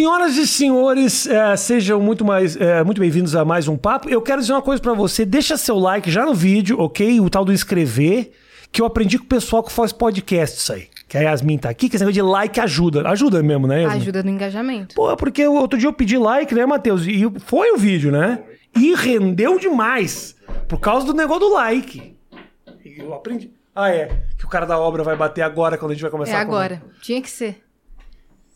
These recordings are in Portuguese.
Senhoras e senhores, é, sejam muito mais é, muito bem-vindos a mais um papo. Eu quero dizer uma coisa pra você, deixa seu like já no vídeo, ok? O tal do inscrever, que eu aprendi com o pessoal que faz podcast isso aí. Que a Yasmin tá aqui, que esse negócio de like ajuda. Ajuda mesmo, né, Yasmin? Ajuda no engajamento. Pô, porque outro dia eu pedi like, né, Matheus? E foi o vídeo, né? E rendeu demais. Por causa do negócio do like. E Eu aprendi. Ah, é. Que o cara da obra vai bater agora quando a gente vai começar É a agora. Tinha que ser.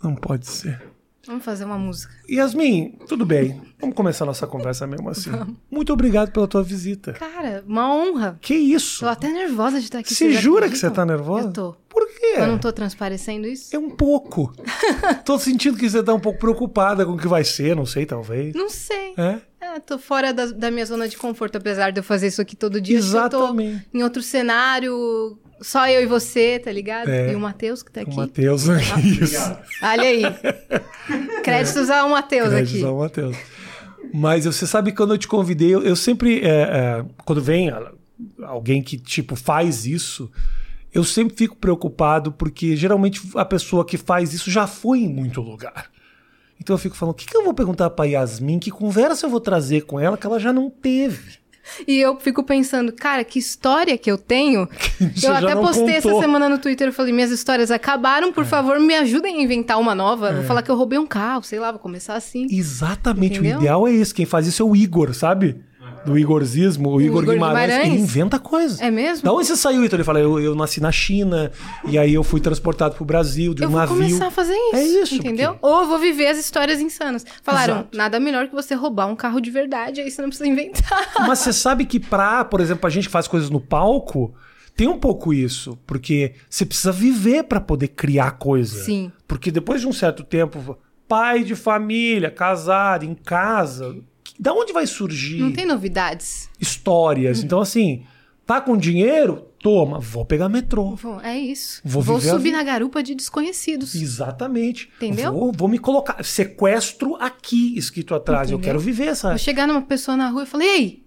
Não pode ser. Vamos fazer uma música. Yasmin, tudo bem. Vamos começar nossa conversa mesmo assim. Muito obrigado pela tua visita. Cara, uma honra. Que isso? Tô até nervosa de estar aqui. Você jura que você tá nervosa? Eu tô. Por quê? Eu não tô transparecendo isso? É um pouco. tô sentindo que você tá um pouco preocupada com o que vai ser, não sei, talvez. Não sei. É? É, tô fora da, da minha zona de conforto, apesar de eu fazer isso aqui todo dia. Que eu Exatamente. tô em outro cenário, só eu e você, tá ligado? É. E o Matheus que tá O aqui. Matheus, né? Isso. Olha aí. Créditos ao Matheus Créditos aqui. ao Matheus. Mas você sabe que quando eu te convidei, eu, eu sempre. é, é, quando vem alguém que, tipo, faz isso, eu sempre fico preocupado, porque geralmente a pessoa que faz isso já foi em muito lugar. Então eu fico falando, o que, que eu vou perguntar pra Yasmin? Que conversa eu vou trazer com ela que ela já não teve? E eu fico pensando, cara, que história que eu tenho. Você eu até postei contou. essa semana no Twitter, eu falei, minhas histórias acabaram, É. por favor, me ajudem a inventar uma nova. Vou falar que eu roubei um carro, sei lá, vou começar assim. Exatamente, Entendeu? o ideal é esse. Quem faz isso é o Igor, sabe? Do Igorzismo, o, Igor, Igor Guimarães, Guimarães. ele inventa coisa. É mesmo? Da onde você saiu, então? Ele fala, eu, eu nasci na China, e aí eu fui transportado pro Brasil de um Eu vou navio. começar a fazer isso. É isso, Entendeu? porque- Ou eu vou viver as histórias insanas. Falaram, Exato. nada melhor que você roubar um carro de verdade, aí você não precisa inventar. Mas você sabe que pra, por exemplo, a gente que faz coisas no palco, tem um pouco isso, porque você precisa viver pra poder criar coisa. Sim. Porque depois de um certo tempo, pai de família, casado, em casa, da onde vai surgir Não tem novidades. histórias? Então, assim, tá com dinheiro? Toma, vou pegar metrô. Vou- É isso. Vou Vou, subir na garupa de desconhecidos. Exatamente. Entendeu? Vou, vou me colocar. Sequestro aqui, escrito atrás. Eu Entendeu? quero viver essa. Vou chegar numa pessoa na rua e falei, ei,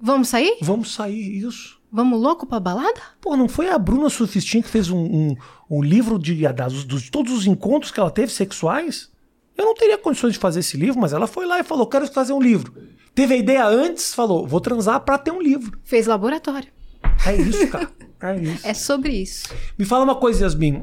vamos sair? Vamos sair, isso. Vamos louco pra balada? Pô, não foi a Bruna Sufistin que fez um, um, um livro de, das, dos, todos os encontros que ela teve sexuais? Eu não teria condições de fazer esse livro, mas ela foi lá e falou: quero fazer um livro. Teve a ideia antes, falou: vou transar pra ter um livro. Fez laboratório. É isso, cara. É isso. É sobre isso. Me fala uma coisa, Yasmin.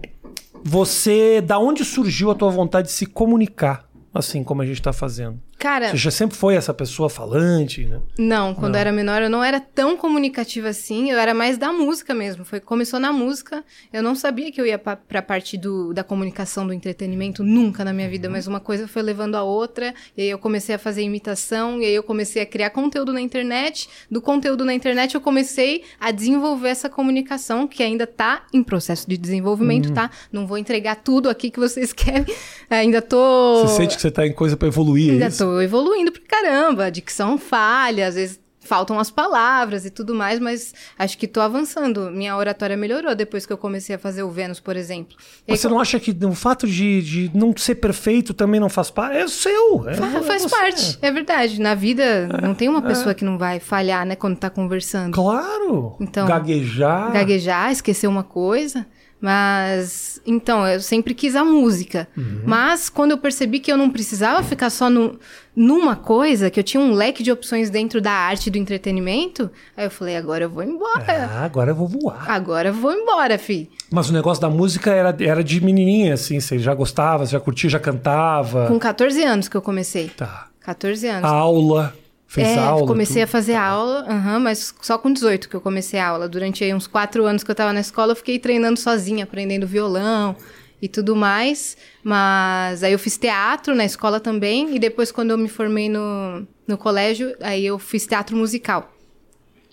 Você, da onde surgiu a tua vontade de se comunicar, assim como a gente tá fazendo? Cara, Você já sempre foi essa pessoa falante, né? não, quando eu era menor eu não era tão comunicativa assim, eu era mais da música mesmo. Foi começou na música. Eu não sabia que eu ia pa, pra parte do, da comunicação, do entretenimento nunca na minha vida, mas uma coisa foi levando a outra, e aí eu comecei a fazer imitação, e aí eu comecei a criar conteúdo na internet. Do conteúdo na internet eu comecei a desenvolver essa comunicação que ainda tá em processo de desenvolvimento, tá? Não vou entregar tudo aqui que vocês querem. Ainda tô Você sente que você tá em coisa pra evoluir, é Ainda isso? tô evoluindo pra caramba. A dicção falha, às vezes faltam as palavras e tudo mais, mas acho que tô avançando. Minha oratória melhorou depois que eu comecei a fazer o Vênus, por exemplo. Mas você não acha que o fato de, de não ser perfeito também não faz parte? É o seu. É, fa- é faz você. parte, é verdade. Na vida não tem uma pessoa que não vai falhar, né, quando tá conversando. Claro. Então, Gaguejar. Gaguejar, esquecer uma coisa. Mas, então, eu sempre quis a música. Uhum. Mas, quando eu percebi que eu não precisava ficar só no, numa coisa, que eu tinha um leque de opções dentro da arte do entretenimento, aí eu falei, agora eu vou embora. Ah, agora eu vou voar. Agora eu vou embora, fi. Mas o negócio da música era, era de menininha, assim. Você já gostava, você já curtia, já cantava. Com 14 anos que eu comecei. Tá. 14 anos. A aula. Fez é, aula. comecei tudo. a fazer aula, aham, mas só com 18 que eu comecei a aula. Durante uns quatro anos que eu tava na escola, eu fiquei treinando sozinha, aprendendo violão e tudo mais. Mas aí eu fiz teatro na escola também, e depois, quando eu me formei no, no colégio, aí eu fiz teatro musical.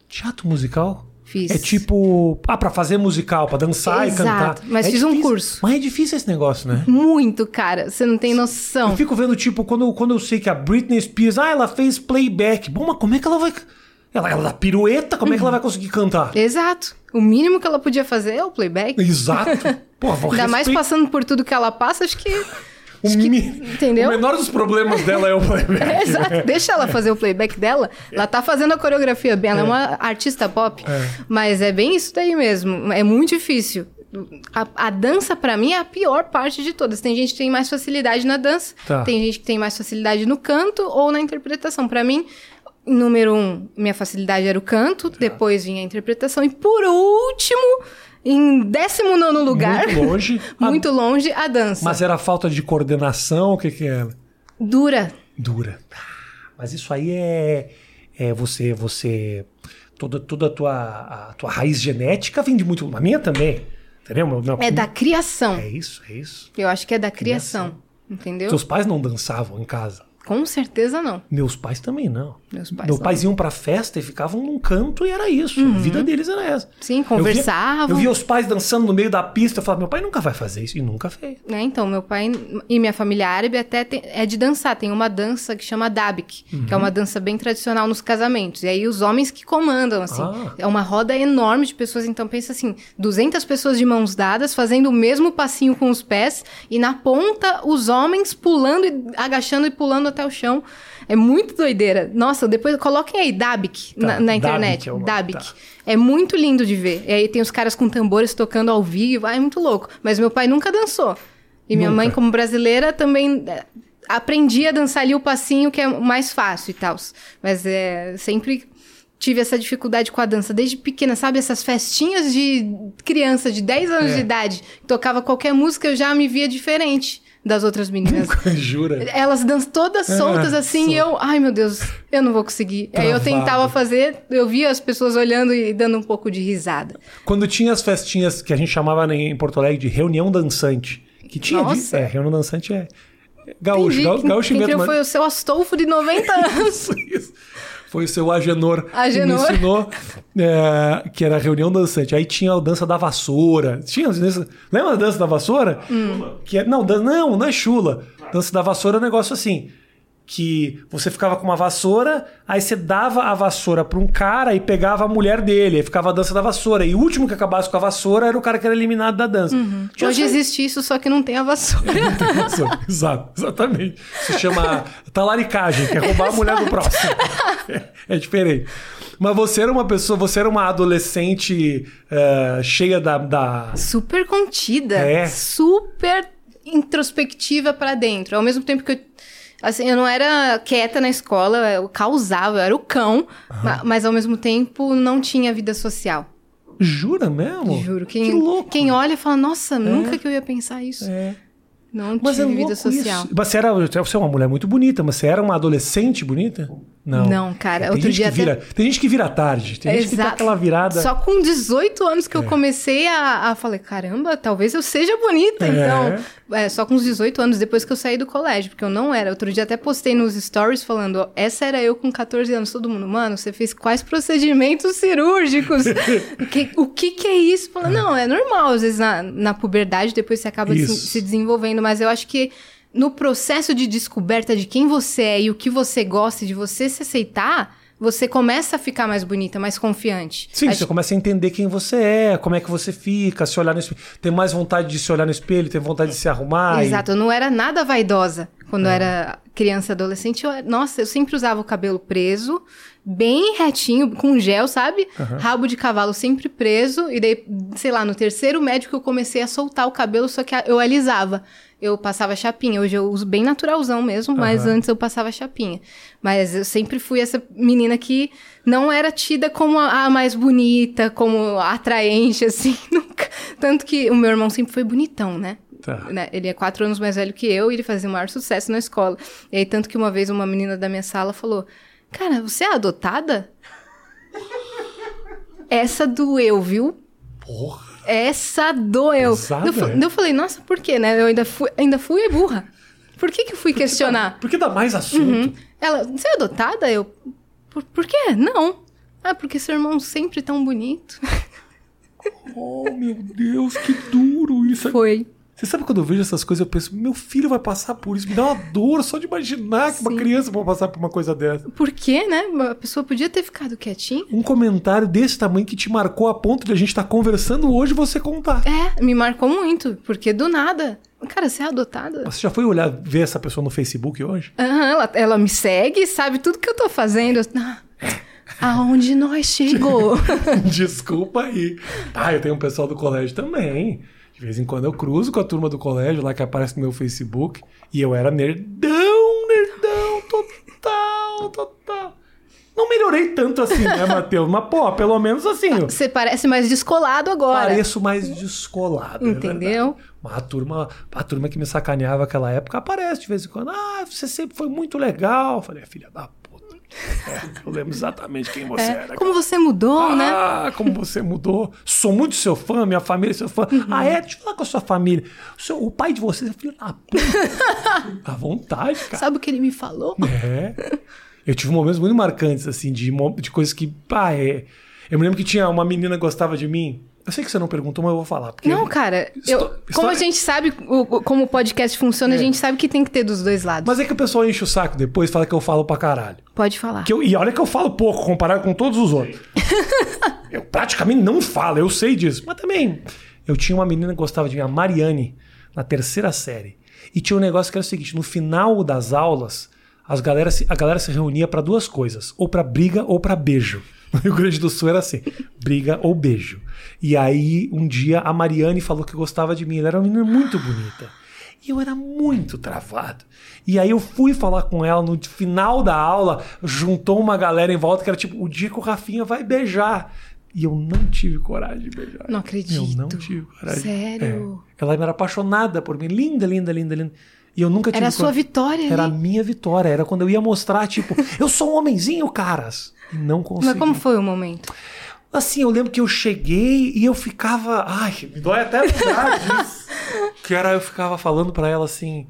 Teatro musical? Fiz. É tipo. Ah, pra fazer musical, pra dançar e Exato, cantar. mas É fiz um difícil. curso. Mas é difícil esse negócio, né? Muito, cara, você não tem noção. Eu fico vendo, tipo, quando, quando eu sei que a Britney Spears, ah, ela fez playback. Bom, mas como é que ela vai. Ela, ela dá pirueta, como é que ela vai conseguir cantar? Exato. O mínimo que ela podia fazer é o playback. Exato. Pô, vou Ainda mais passando por tudo que ela passa, acho que. O, mi- entendeu? o menor dos problemas dela é o playback. É, exato. Deixa ela fazer o playback dela. Ela tá fazendo a coreografia bem. Ela é, uma artista pop. Mas é bem isso daí mesmo. É muito difícil. A, a dança, pra mim, é a pior parte de todas. Tem gente que tem mais facilidade na dança, Tá. tem gente que tem mais facilidade no canto ou na interpretação. Pra mim, número um, minha facilidade era o canto, depois vinha a interpretação, e por último, em 19 lugar, Muito longe. Muito longe, a dança. Mas era falta de coordenação? O que, que era? Dura. Dura. Mas isso aí é, é você, você toda, toda a tua, a tua raiz genética vem de muito. A minha também. Entendeu? Meu- meu- É da criação. É isso, é isso. Eu acho que é da criação. Entendeu? Seus pais não dançavam em casa. Com certeza não. Meus pais também não. Meus pais Meus pais iam pra festa e ficavam num canto e era isso. A vida deles era essa. Sim, Eu via- conversavam. Eu via, os pais dançando no meio da pista. Eu falava, meu pai nunca vai fazer isso. E nunca fez. né? Então, meu pai e minha família árabe até tem- é de dançar. Tem uma dança que chama Dabik, que é Uhum. uma dança bem tradicional nos casamentos. E aí os homens que comandam, assim. Ah. É uma roda enorme de pessoas. Então, pensa assim, 200 pessoas de mãos dadas, fazendo o mesmo passinho com os pés. E na ponta, os homens pulando, e agachando e pulando até o chão. É muito doideira. Nossa, depois coloquem aí Dabik Tá, na, na internet. é Dabik. tá. É muito lindo de ver. E aí tem os caras com tambores tocando ao vivo. Ah, é muito louco. Mas meu pai nunca dançou. E minha Nunca. mãe, como brasileira, também é, aprendi a dançar ali o passinho, que é o mais fácil e tal. Mas é, sempre tive essa dificuldade com a dança. Desde pequena, sabe? Essas festinhas de criança de 10 anos É. de idade, que tocava qualquer música, eu já me via diferente das outras meninas. Jura? Elas dançam todas É, soltas assim, só. e eu, ai meu Deus, eu não vou conseguir. Aí eu Travado. tentava fazer, eu via as pessoas olhando e dando um pouco de risada. Quando tinha as festinhas que a gente chamava em Porto Alegre de reunião dançante. Que tinha de-. É, reunião dançante é. Gaúcho, Entendi. gaúcho, quem, gaúcho quem uma- foi o seu Astolfo de 90 anos. Isso, isso. Foi o seu Agenor, Agenor. que me ensinou é, que era a reunião dançante. Aí tinha a dança da vassoura. Tinha Lembra da dança da vassoura? Que é, não, dan- não, não é chula. Dança da vassoura é um negócio assim. Que você ficava com uma vassoura, aí você dava a vassoura pra um cara e pegava a mulher dele. Aí ficava a dança da vassoura. E o último que acabasse com a vassoura era o cara que era eliminado da dança. Tinha Hoje essa- existe isso, só que não tem a vassoura. Isso, Exato, exatamente. Se chama talaricagem, que é roubar a mulher do próximo. É, é diferente. Mas você era uma pessoa, você era uma adolescente eh, cheia da, da- super contida, É. super introspectiva pra dentro. Ao mesmo tempo que eu assim, eu não era quieta na escola, eu causava, eu era o cão, ma- mas ao mesmo tempo não tinha vida social. Jura mesmo? Juro. Que Quem, louco. quem olha fala, nossa, nunca que eu ia pensar isso. É. Não Mas é tive louco vida social. isso. Mas você, era, você é uma mulher muito bonita, mas você era uma adolescente bonita? Não. Não, cara, Tem outro gente dia que vira, Tem gente que vira tarde. Tem gente que dá aquela virada. Só com 18 anos É. que eu comecei a, a falei, caramba, talvez eu seja bonita. É. Então, é, só com os 18 anos depois que eu saí do colégio, porque eu não era. Outro dia até postei nos stories falando, ó, essa era eu com 14 anos. Todo mundo, mano, você fez quais procedimentos cirúrgicos? o, que, o que que é isso? Falando, não, é normal, às vezes na, na puberdade depois você acaba se, se desenvolvendo, mas eu acho que no processo de descoberta de quem você é e o que você gosta e de você se aceitar, você começa a ficar mais bonita, mais confiante. Sim, você começa a entender quem você é, como é que você fica, se olhar no espelho. Tem mais vontade de se olhar no espelho, tem vontade de se arrumar. e- Exato, eu não era nada vaidosa quando eu era criança, adolescente. Eu, nossa, eu sempre usava o cabelo preso, bem retinho, com gel, sabe? Rabo de cavalo sempre preso. E daí, sei lá, no terceiro médico eu comecei a soltar o cabelo, só que eu alisava. Eu passava chapinha. Hoje eu uso bem naturalzão mesmo, mas Aham. antes eu passava chapinha. Mas eu sempre fui essa menina que não era tida como a, a mais bonita, como atraente, assim, nunca. Tanto que o meu irmão sempre foi bonitão, né? Tá. né, Ele é quatro anos mais velho que eu e ele fazia o maior sucesso na escola. E aí, tanto que uma vez uma menina da minha sala falou: Cara, você é adotada? Essa doeu, viu? Porra. Essa doeu. Pesada, eu, é? eu falei, nossa, por quê, né? Eu ainda fui, ainda fui burra. Por que que eu fui questionar? Por que dá mais assunto? Ela, você é adotada? Eu, por, por quê? Não. Ah, porque seu irmão sempre tão bonito. Oh, meu Deus, que duro isso. Foi. Você sabe quando eu vejo essas coisas, eu penso, meu filho vai passar por isso. Me dá uma dor só de imaginar que uma Sim. criança vai passar por uma coisa dessa. Por quê, né? A pessoa podia ter ficado quietinha. Um comentário desse tamanho que te marcou a ponto de a gente estar conversando hoje e você contar. É, me marcou muito, porque do nada. Cara, você é adotada? Você já foi olhar, ver essa pessoa no Facebook hoje? Aham, ela, ela me segue, sabe tudo que eu tô fazendo. Ah, Aonde nós chegou? Desculpa aí. Ah, eu tenho um pessoal do colégio também. De vez em quando eu cruzo com a turma do colégio lá que aparece no meu Facebook. E eu era nerdão, nerdão, total, total. Não melhorei tanto assim, né, Matheus? Mas, pô, pelo menos assim. eu Você parece mais descolado agora. pareço mais descolado. é Entendeu? verdade. Mas a turma, a turma que me sacaneava naquela época aparece de vez em quando. Ah, você sempre foi muito legal. Eu falei, filha da. É, eu lembro exatamente quem você É, era. Como você mudou, né? Ah, como você mudou. Sou muito seu fã, minha família é seu fã. Uhum. Ah, é? Deixa eu falar com a sua família. O, seu- o pai de vocês é filho da puta. À vontade, cara. Sabe o que ele me falou? É. Eu tive momentos muito marcantes, assim, de, de coisas que. Ah, é. Eu me lembro que tinha uma menina que gostava de mim. Eu sei que você não perguntou, mas eu vou falar. Porque Não, cara, eu- como história- a gente sabe o- como o podcast funciona, a gente sabe que tem que ter dos dois lados. Mas é que o pessoal enche o saco depois e fala que eu falo pra caralho. Pode falar. Que eu- e olha que eu falo pouco comparado com todos os outros. eu praticamente não falo, eu sei disso. Mas também, eu tinha uma menina que gostava de mim, a Mariane, na terceira série. E tinha um negócio que era o seguinte: no final das aulas, as galera se- a galera se reunia pra duas coisas: ou pra briga ou pra beijo. No Rio Grande do Sul era assim: briga ou beijo. E aí, um dia, a Mariane falou que gostava de mim. Ela era uma menina muito bonita. E eu era muito travado. E aí eu fui falar com ela no final da aula, juntou uma galera em volta que era tipo, o dia que o Rafinha vai beijar. E eu não tive coragem de beijar. Não acredito. Eu não tive coragem. Sério? É. Ela era apaixonada por mim. Linda, linda, linda, linda. E eu nunca tive Era a sua coragem. vitória Era a ali. minha vitória. Era quando eu ia mostrar, tipo, eu sou um homenzinho, caras. E não consegui. Mas como foi o momento? Assim, eu lembro que eu cheguei e eu ficava. Ai, me dói até lembrar disso. Que era, eu ficava falando pra ela assim.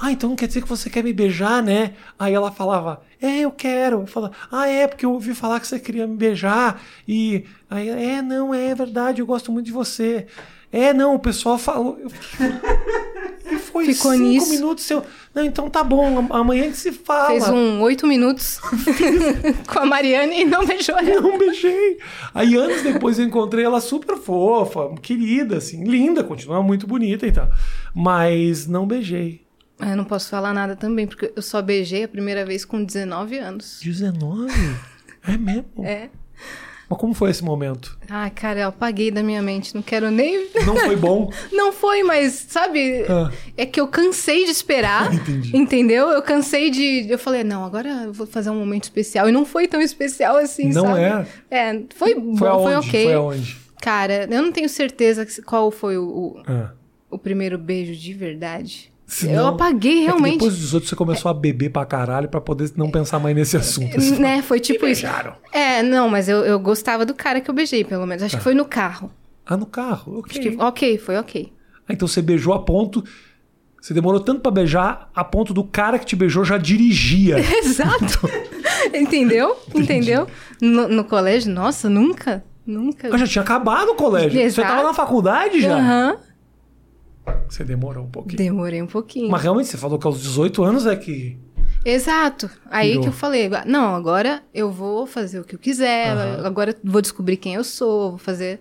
Ah, então quer dizer que você quer me beijar, né? Aí ela falava, é, eu quero. Eu falava, ah, é, porque eu ouvi falar que você queria me beijar. E aí, é, não, é verdade, eu gosto muito de você. É, não, o pessoal falou. Foi Ficou cinco nisso? minutos. Eu, não, então tá bom, am- amanhã a gente se fala. Fez um oito minutos com a Mariane e não beijou ela. Não beijei. Aí anos depois eu encontrei ela super fofa, querida, assim, linda, continua muito bonita e tal. Mas não beijei. Ah, Eu não posso falar nada também, porque eu só beijei a primeira vez com 19 anos. 19? É mesmo? É. Mas como foi esse momento? Ai, cara, eu apaguei da minha mente. Não quero nem. Não foi bom? Não foi, mas, sabe? Ah. É que eu cansei de esperar. Entendi. Entendeu? Eu cansei de. Eu falei, não, agora eu vou fazer um momento especial. E não foi tão especial assim, Não sabe? é? É, foi bom, Foi foi, aonde? ok. Foi aonde? Cara, eu não tenho certeza qual foi o, o, Ah. o primeiro beijo de verdade. Se eu apaguei É realmente. depois dos outros você começou a beber pra caralho pra poder não pensar mais nesse assunto. assim. Né, foi tipo isso. É, não, mas eu, eu gostava do cara que eu beijei, pelo menos. Acho que foi no carro. Ah, no carro? Ok. que, ok, foi ok. Ah, então você beijou a ponto. Você demorou tanto pra beijar a ponto do cara que te beijou já dirigia. Exato. Entendeu? Entendeu? No, no colégio, nossa, nunca. Nunca. Eu já tinha acabado o colégio. Você Exato. tava na faculdade já. Aham. Você demorou um pouquinho. Demorei um pouquinho. Mas realmente, você falou que aos 18 anos é que. Exato. Aí Pirou. que eu falei, não, agora eu vou fazer o que eu quiser, Aham. agora eu vou descobrir quem eu sou, vou fazer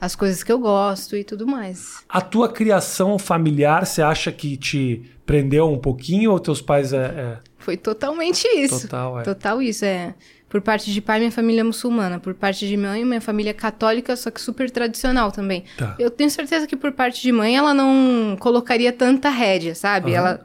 as coisas que eu gosto e tudo mais. A tua criação familiar, você acha que te prendeu um pouquinho ou teus pais é. é- Foi totalmente isso. Total, é. Total isso, é. Por parte de pai, minha família é muçulmana. Por parte de mãe, minha família é católica, só que super tradicional também. Tá. Eu tenho certeza que por parte de mãe, ela não colocaria tanta rédea, sabe? Aham. Ela...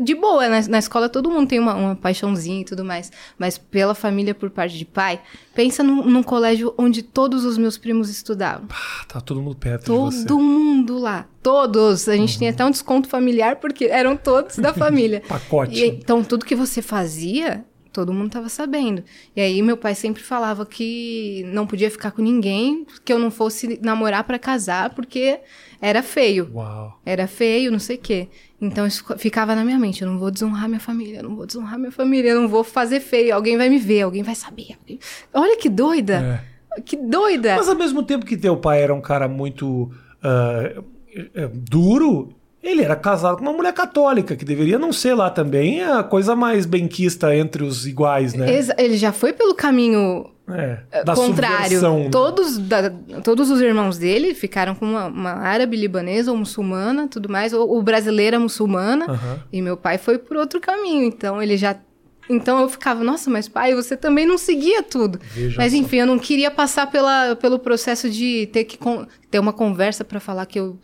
De boa, na, na escola todo mundo tem uma, uma paixãozinha e tudo mais. Mas pela família, por parte de pai, pensa num, num colégio onde todos os meus primos estudavam. Ah, tá todo mundo perto. Todo mundo lá. Todos. A gente tinha até um desconto familiar, porque eram todos da família. Pacote. E, então, tudo que você fazia, todo mundo tava sabendo. E aí, meu pai sempre falava que não podia ficar com ninguém, que eu não fosse namorar pra casar, porque era feio. Uau. Era feio, não sei o quê. Então, isso ficava na minha mente. Eu não vou desonrar minha família, eu não vou desonrar minha família, eu não vou fazer feio. Alguém vai me ver, alguém vai saber. alguém- Olha que doida! Que doida! Mas ao mesmo tempo que teu pai era um cara muito eh, duro, ele era casado com uma mulher católica, que deveria não ser lá também a coisa mais benquista entre os iguais, né? Ele já foi pelo caminho É, da contrário. né? Todos, da- todos os irmãos dele ficaram com uma, uma árabe libanesa ou muçulmana, tudo mais, ou, ou brasileira muçulmana. Aham. E meu pai foi por outro caminho. Então ele já Então eu ficava, nossa, mas pai, você também não seguia tudo. Veja mas só. enfim, eu não queria passar pela, pelo processo de ter que ter uma conversa pra falar que eu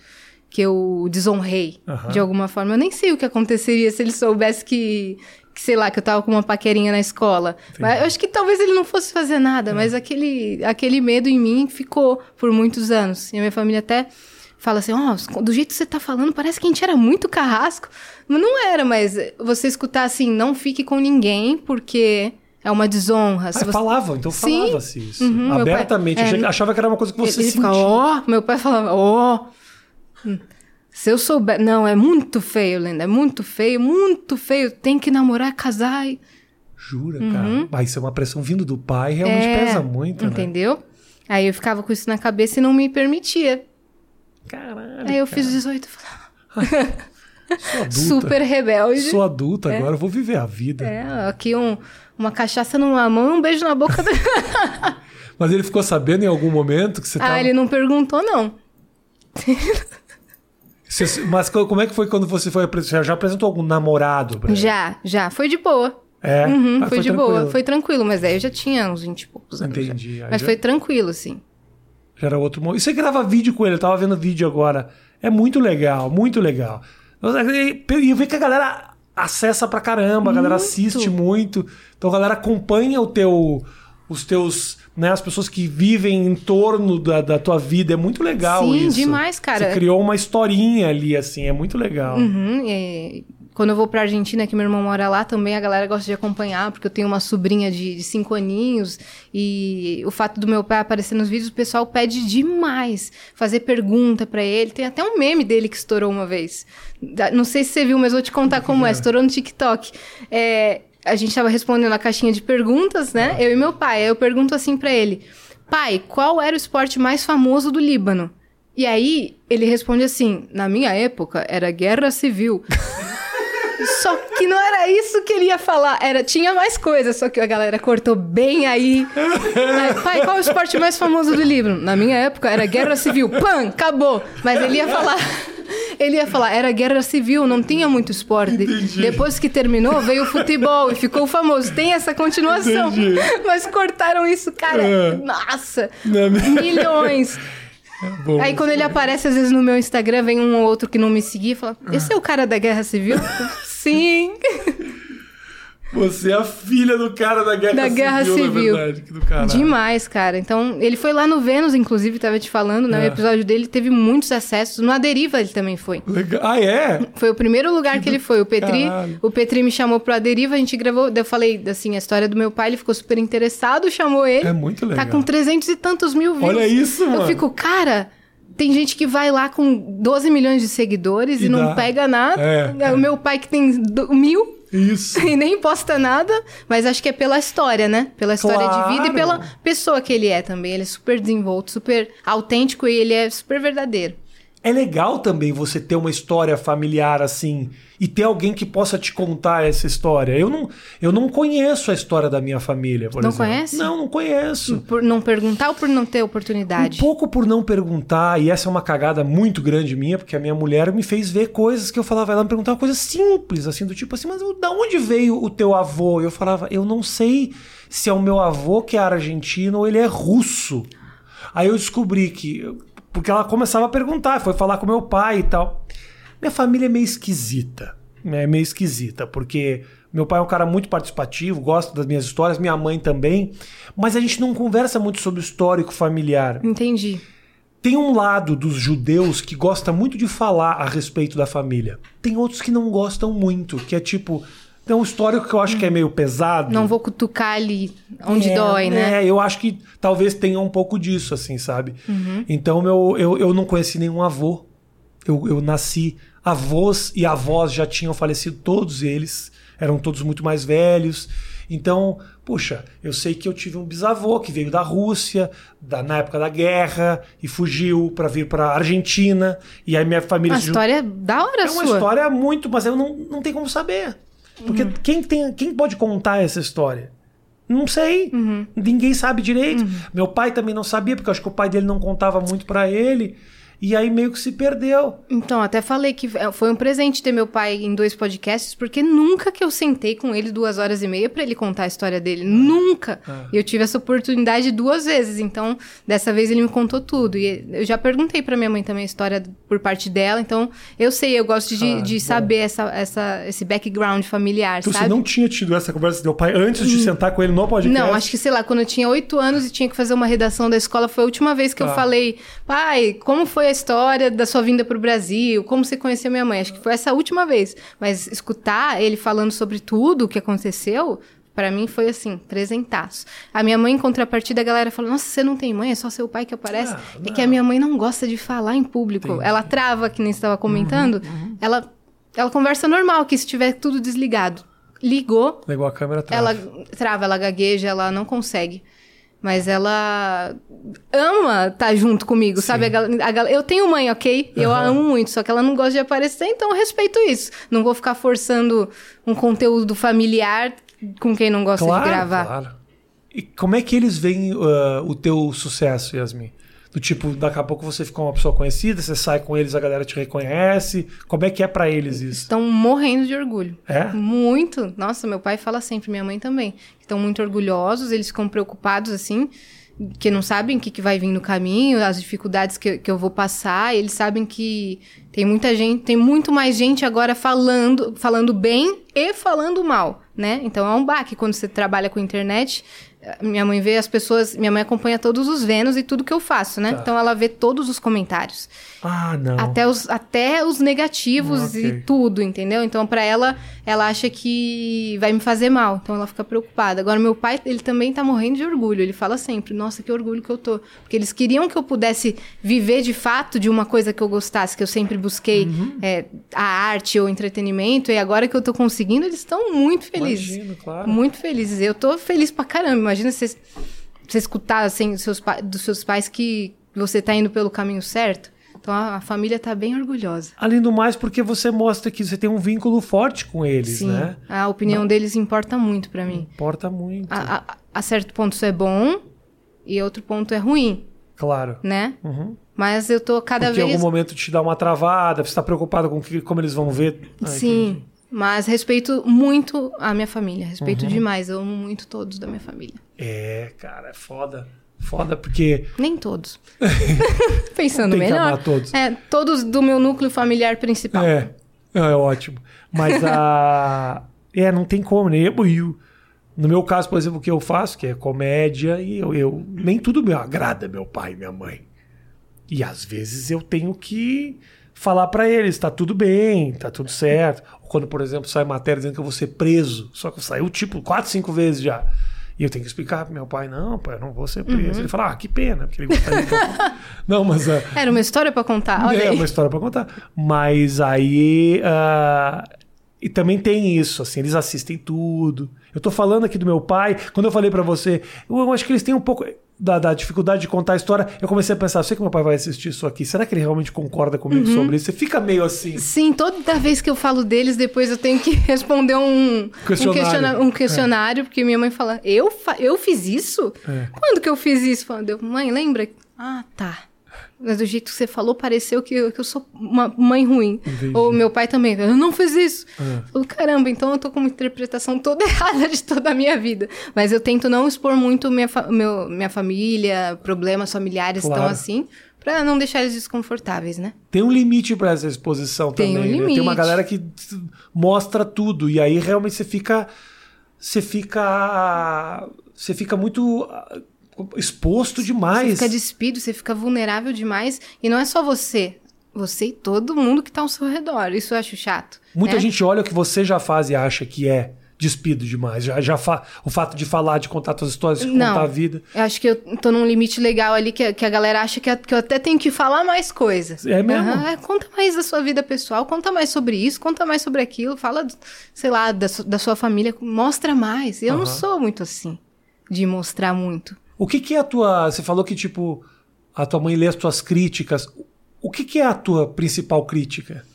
que eu desonrei Aham. de alguma forma. Eu nem sei o que aconteceria se ele soubesse que, que sei lá, que eu tava com uma paquerinha na escola. Mas eu acho que talvez ele não fosse fazer É. nada, mas aquele, aquele medo em mim ficou por muitos anos. E a minha família até fala assim, ó, do jeito que você tá falando, parece que a gente era muito carrasco. Mas não era, mas você escutar assim, não fique com ninguém, porque é uma desonra. Ah, você- falavam, então falava-se isso. Uhum, meu pai- Abertamente. é, achava que era uma coisa que você ele sentia. ó, meu pai falava, ó. hum, Se eu souber. Não, é muito feio, Lenda. É muito feio, muito feio. Tem que namorar, casar. E... Jura, cara. Vai ser uma pressão vindo do pai, realmente Uhum. É, pesa muito, né? Entendeu? Aí eu ficava com isso na cabeça e não me permitia. Caralho. Aí eu cara. fiz 18 e falei, adulta. super rebelde. Sou adulta, agora eu vou viver a vida. É, aqui um, uma cachaça numa mão e um beijo na boca. Do... Mas ele ficou sabendo em algum momento que você ah, tava... ele não perguntou, não. Você- Mas co- como é que foi quando você foi... apre- Você já apresentou algum namorado? Já, já. Foi de boa. É? Uhum, Ah, foi, de tranquilo. boa. Foi tranquilo, mas aí eu já tinha uns 20 e poucos anos. Entendi. Mas já- foi tranquilo, assim. Já era outro. E você grava vídeo com ele, eu tava vendo vídeo agora. É muito legal, muito legal. E eu vejo que a galera acessa pra caramba, a galera Muito. assiste muito. Então a galera acompanha o teu, os teus, né, as pessoas que vivem em torno da, da tua vida. É muito legal Sim, isso. demais, cara. Você criou uma historinha ali, assim, é muito legal. Uhum, e quando eu vou pra Argentina, que meu irmão mora lá, também a galera gosta de acompanhar, porque eu tenho uma sobrinha de, de cinco aninhos, e o fato do meu pai aparecer nos vídeos, o pessoal pede demais fazer pergunta pra ele. Tem até um meme dele que estourou uma vez. Não sei se você viu, mas vou te contar como é. Estourou no TikTok. É, a gente tava respondendo a caixinha de perguntas, né? Eu e meu pai. Aí eu pergunto assim pra ele: Pai, qual era o esporte mais famoso do Líbano? E aí ele responde assim: Na minha época era guerra civil. Só que não era isso que ele ia falar. Era, tinha mais coisa, só que a galera cortou bem aí. Aí, Pai, qual é o esporte mais famoso do Líbano? Na minha época era guerra civil. Pam, acabou. Mas ele ia falar. Ele ia falar, era guerra civil, não tinha muito esporte. Depois que terminou, veio o futebol e ficou famoso. Tem essa continuação. Entendi. Mas cortaram isso, cara. É. Nossa! Na minha- Milhões. Bom, Aí quando ele aparece, às vezes no meu Instagram, vem um ou outro que não me seguia e fala: Esse é o cara da guerra civil? Sim. Você é a filha do cara da Guerra Da Civil, Guerra na Civil. verdade. Que. Demais, cara. Então, ele foi lá no Vênus, inclusive, tava te falando, né? É. O episódio dele teve muitos acessos. No Aderiva ele também foi. Legal. Ah, é? Foi o primeiro lugar que ele foi. O Petri, Caralho. o Petri me chamou pro Aderiva, a gente gravou. Eu falei assim, a história do meu pai, ele ficou super interessado, chamou ele. É muito legal. Tá com 300 e tantos mil views. Olha isso, mano. Eu fico, cara, tem gente que vai lá com 12 milhões de seguidores e, E não dá. pega nada. É, o meu pai que tem mil Isso. e nem posta nada, mas acho que é pela história, né? Pela história de vida e Claro. pela pessoa que ele é também. Ele é super desenvolto, super autêntico e ele é super verdadeiro. É legal também você ter uma história familiar assim e ter alguém que possa te contar essa história. Eu não, eu não conheço a história da minha família, por Não exemplo. conhece? Não, não conheço. Por não perguntar ou por não ter Um oportunidade? pouco por não perguntar, e essa é uma cagada muito grande minha, porque a minha mulher me fez ver coisas que eu falava, ela me perguntava coisas simples, assim, do tipo assim, mas da onde veio o teu avô? E eu falava, eu não sei se é o meu avô que é argentino ou ele é russo. Aí eu descobri que. Porque ela começava a perguntar, foi falar com meu pai e tal. Minha família é meio esquisita. É meio esquisita, porque meu pai é um cara muito participativo, gosta das minhas histórias, minha mãe também, mas a gente não conversa muito sobre o histórico familiar. Entendi. Tem um lado dos judeus que gosta muito de falar a respeito da família. Tem outros que não gostam muito, que é tipo. Tem um histórico que eu acho que é meio pesado. Não vou cutucar ali onde É, dói, né? É, eu acho que talvez tenha um pouco disso, assim, sabe? Uhum. Então eu, eu, eu não conheci nenhum avô. Eu, eu nasci. Avós e avós já tinham falecido, todos eles. Eram todos muito mais velhos. Então, puxa, eu sei que eu tive um bisavô que veio da Rússia, da, na época da guerra, e fugiu para vir para Argentina. E aí minha família Uma história da hora é uma sua. história muito, mas eu não, não tenho como saber. Porque Uhum. quem, tem, quem pode contar essa história? Não sei. Ninguém sabe direito. Meu pai também não sabia, porque eu acho que o pai dele não contava muito pra ele. E aí meio que se perdeu. Então, até falei que foi um presente ter meu pai em dois podcasts, porque nunca que eu sentei com ele duas horas e meia para ele contar a história dele. Nunca! Ah. E eu tive essa oportunidade duas vezes, então dessa vez ele me contou tudo. E eu já perguntei pra minha mãe também a história por parte dela, então eu sei, eu gosto de, Ah, de saber essa, essa, esse background familiar, Então sabe? você não tinha tido essa conversa com teu pai antes de sentar com ele no podcast? Não, acho que, sei lá, quando eu tinha oito anos e tinha que fazer uma redação da escola, foi a última vez que Tá. eu falei, pai, como foi a história da sua vinda pro Brasil? Como você conheceu minha mãe? Acho que foi essa última vez. Mas escutar ele falando sobre tudo o que aconteceu, pra mim foi assim, presentaço. A minha mãe, em contrapartida, a galera falou, nossa, você não tem mãe, é só seu pai que aparece. Ah, é que a minha mãe não gosta de falar em público. Ela trava, que nem você estava comentando. Uhum, Ela, ela conversa normal, que se tiver tudo desligado. Ligou, Ligou a câmera atrás. ela trava, ela gagueja, ela não consegue. Mas ela ama estar junto comigo, sabe? A gal- a gal- eu tenho mãe, ok? Eu a amo muito, só que ela não gosta de aparecer, então eu respeito isso. Não vou ficar forçando um conteúdo familiar com quem não gosta claro, de gravar. Claro. E como é que eles veem uh, o teu sucesso, Yasmin? Do tipo, daqui a pouco você ficou uma pessoa conhecida, você sai com eles, a galera te reconhece. Como é que é pra eles isso? Estão morrendo de orgulho. É? Muito. Nossa, meu pai fala sempre, minha mãe também. Estão muito orgulhosos, eles ficam preocupados, assim, que não sabem o que, que vai vir no caminho, as dificuldades que, que eu vou passar. Eles sabem que tem muita gente, tem muito mais gente agora falando, falando bem e falando mal, né? Então é um baque quando você trabalha com internet. Minha mãe vê as pessoas, minha mãe acompanha todos os Vênus e tudo que eu faço, né? Tá. Então ela vê todos os comentários. Ah, não. Até os, até os negativos Ok. e tudo, entendeu? Então, pra ela, ela acha que vai me fazer mal. Então, ela fica preocupada. Agora, meu pai, ele também tá morrendo de orgulho. Ele fala sempre, nossa, que orgulho que eu tô. Porque eles queriam que eu pudesse viver de fato de uma coisa que eu gostasse, que eu sempre busquei, Uhum. é, a arte ou entretenimento. E agora que eu tô conseguindo, eles estão muito felizes. Imagino, claro. Muito felizes. Eu tô feliz pra caramba. Imagina você, você escutar assim, dos, seus, dos seus pais que você tá indo pelo caminho certo. Então a, família tá bem orgulhosa. Além do mais, porque você mostra que você tem um vínculo forte com eles, Sim. né? A opinião deles importa muito pra mim. Importa muito. A, a- a certo ponto isso é bom e outro ponto é ruim, Claro. né? Uhum. Mas eu tô cada Porque em vez. algum momento te dá uma travada, você tá preocupado com que, como eles vão ver. Ah, Sim. entendi. Mas respeito muito a minha família. Respeito Uhum. demais. Eu amo muito todos da minha família. É, cara, é foda. Foda porque Nem todos. Pensando tem que melhor. amar todos. É, todos do meu núcleo familiar principal. É, é ótimo. Mas a. É, não tem como, né? Eu, no meu caso, por exemplo, o que eu faço, que é comédia, e eu, eu nem tudo me agrada meu pai e minha mãe. E às vezes eu tenho que falar pra eles, tá tudo bem, tá tudo certo. Ou quando, por exemplo, sai matéria dizendo que eu vou ser preso, só que saiu tipo quatro, cinco vezes já. E eu tenho que explicar pro meu pai, não, pai, eu não vou ser preso. Ele fala, ah, que pena, porque ele gostaria eu... Não, mas... ah, Era uma história pra contar. Olha é aí. uma história pra contar. Mas aí. ah, e também tem isso, assim, eles assistem tudo. Eu tô falando aqui do meu pai. Quando eu falei pra você, eu acho que eles têm um pouco da, da dificuldade de contar a história. Eu comecei a pensar, eu sei que meu pai vai assistir isso aqui. Será que ele realmente concorda comigo Uhum. sobre isso? Você fica meio assim. Sim, toda vez que eu falo deles, depois eu tenho que responder um um Questionário. questiona- um questionário, porque minha mãe fala, eu, fa- eu fiz isso? É. Quando que eu fiz isso? Eu, mãe, lembra? Ah, tá. Mas do jeito que você falou, pareceu que eu, que eu sou uma mãe ruim. Entendi. Ou meu pai também, eu não fiz isso. É. Falo, caramba, então eu tô com uma interpretação toda errada de toda a minha vida. Mas eu tento não expor muito minha, fa- meu, minha família, problemas familiares Claro. tão assim, pra não deixar eles desconfortáveis, né? Tem um limite pra essa exposição Tem também. um né? Tem uma limite. galera que mostra tudo. E aí realmente você fica. Você fica. Você fica muito exposto demais. Você fica despido, você fica vulnerável demais. E não é só você. Você e todo mundo que tá ao seu redor. Isso eu acho chato. Muita né? gente olha o que você já faz e acha que é despido demais. Já, já fa... O fato de falar, de contar suas histórias, de Não. contar a vida. Eu acho que eu tô num limite legal ali que, a- que a galera acha que, a- que eu até tenho que falar mais coisas. É mesmo? É, conta mais da sua vida pessoal, conta mais sobre isso, conta mais sobre aquilo, fala, sei lá, da, da sua família, mostra mais. Eu não Aham. sou muito assim, de mostrar muito. O que, que é a tua. Você falou que, tipo, a tua mãe lê as tuas críticas. O que, que é a tua principal crítica?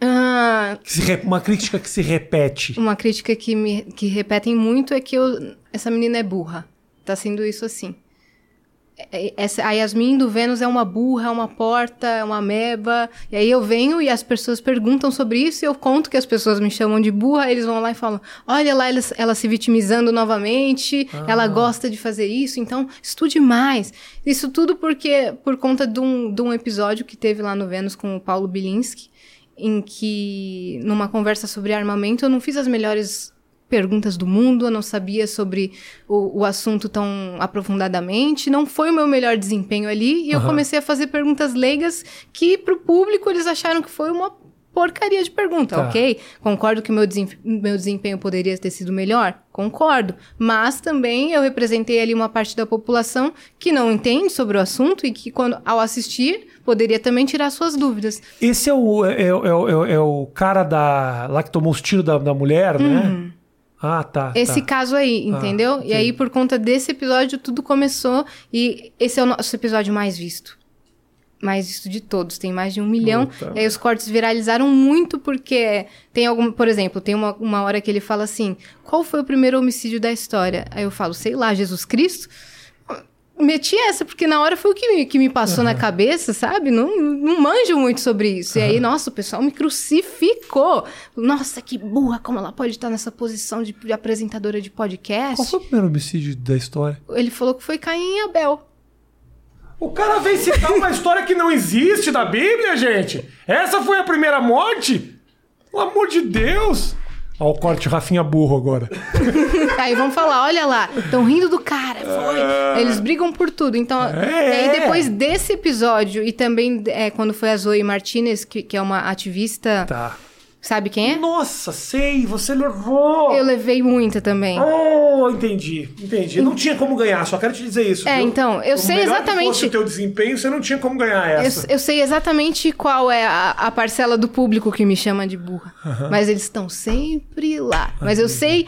Ah, re- Uma crítica que se repete. Uma crítica que me que repetem muito é que eu, essa menina é burra. Tá sendo isso assim. É, essa, a Yasmin do Vênus é uma burra, é uma porta, é uma meba. E aí eu venho e as pessoas perguntam sobre isso e eu conto que as pessoas me chamam de burra. Eles vão lá e falam: Olha lá, ela, ela se vitimizando novamente, ah. ela gosta de fazer isso, então estude mais. Isso tudo porque por conta de um, de um episódio que teve lá no Vênus com o Paulo Bilinski, em que, numa conversa sobre armamento, eu não fiz as melhores perguntas do mundo, eu não sabia sobre o, o, assunto tão aprofundadamente, não foi o meu melhor desempenho ali, e uhum. eu comecei a fazer perguntas leigas que para o público eles acharam que foi uma porcaria de pergunta, tá. ok? Concordo que meu, meu desempenho poderia ter sido melhor? Concordo. Mas também eu representei ali uma parte da população que não entende sobre o assunto e que, quando, ao assistir, poderia também tirar suas dúvidas. Esse é o, é, é, é, é o cara da, lá que tomou os tiros da, da mulher, né? uhum. né? Ah, tá. Esse tá. caso aí, ah, entendeu? Ah, e aí, por conta desse episódio, tudo começou. E esse é o nosso episódio mais visto. Mais visto de todos. Tem mais de um milhão. Puta. E aí os cortes viralizaram muito porque tem algum. Por exemplo, tem uma, uma hora que ele fala assim: qual foi o primeiro homicídio da história? Aí eu falo, sei lá, Jesus Cristo meti essa, porque na hora foi o que me, que me passou uhum. na cabeça, sabe? Não, não manjo muito sobre isso. Uhum. E aí, nossa, o pessoal me crucificou. Nossa, que burra, como ela pode estar nessa posição de, de apresentadora de podcast. Qual foi o primeiro homicídio da história? Ele falou que foi Caim e Abel. O cara veio citar uma história que não existe da Bíblia, gente. Essa foi a primeira morte? Pelo amor de Deus! Olha o corte Rafinha burro agora. aí vão falar, olha lá, estão rindo do cara, foi. É... Eles brigam por tudo. Então, é... aí depois desse episódio, e também é, quando foi a Zoe Martinez, que, que é uma ativista... Tá Sabe quem é? Nossa, sei, você levou. Eu levei muita também. Oh, entendi, entendi. Não tinha como ganhar, só quero te dizer isso. É, viu? então, eu sei exatamente. Se fosse o teu desempenho, você não tinha como ganhar essa. Eu, eu sei exatamente qual é a, a, parcela do público que me chama de burra. Mas eles estão sempre lá. Mas eu sei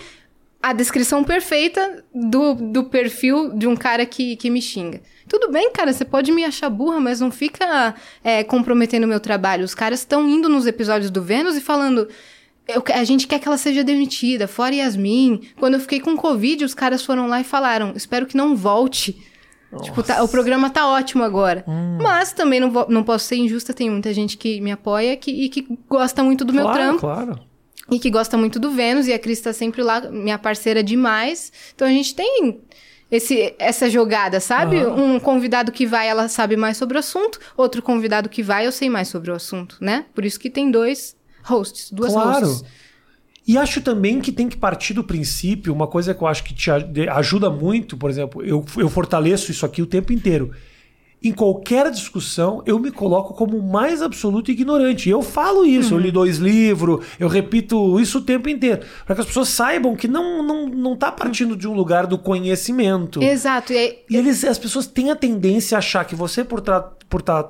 a descrição perfeita do, do perfil de um cara que, que me xinga. Tudo bem, cara, você pode me achar burra, mas não fica é, comprometendo o meu trabalho. Os caras estão indo nos episódios do Vênus e falando. Eu, a gente quer que ela seja demitida, fora Yasmin. Quando eu fiquei com Covid, os caras foram lá e falaram: espero que não volte. Tipo, tá, o programa tá ótimo agora. Hum. Mas também não, vou, não posso ser injusta, tem muita gente que me apoia que, e que gosta muito do claro, meu trampo. Claro e que gosta muito do Vênus, e a Cris tá sempre lá, minha parceira demais. Então a gente tem esse, essa jogada, sabe? Uhum. Um convidado que vai, ela sabe mais sobre o assunto, outro convidado que vai, eu sei mais sobre o assunto, né? Por isso que tem dois hosts, duas claro. hosts. E acho também que tem que partir do princípio, uma coisa que eu acho que te ajuda muito, por exemplo, eu, eu fortaleço isso aqui o tempo inteiro em qualquer discussão, eu me coloco como o mais absoluto ignorante. E eu falo isso, uhum. eu li dois livros, eu repito isso o tempo inteiro. Para que as pessoas saibam que não, não, não tá partindo de um lugar do conhecimento. Exato. E, e eles, as pessoas têm a tendência a achar que você, por, tra por tra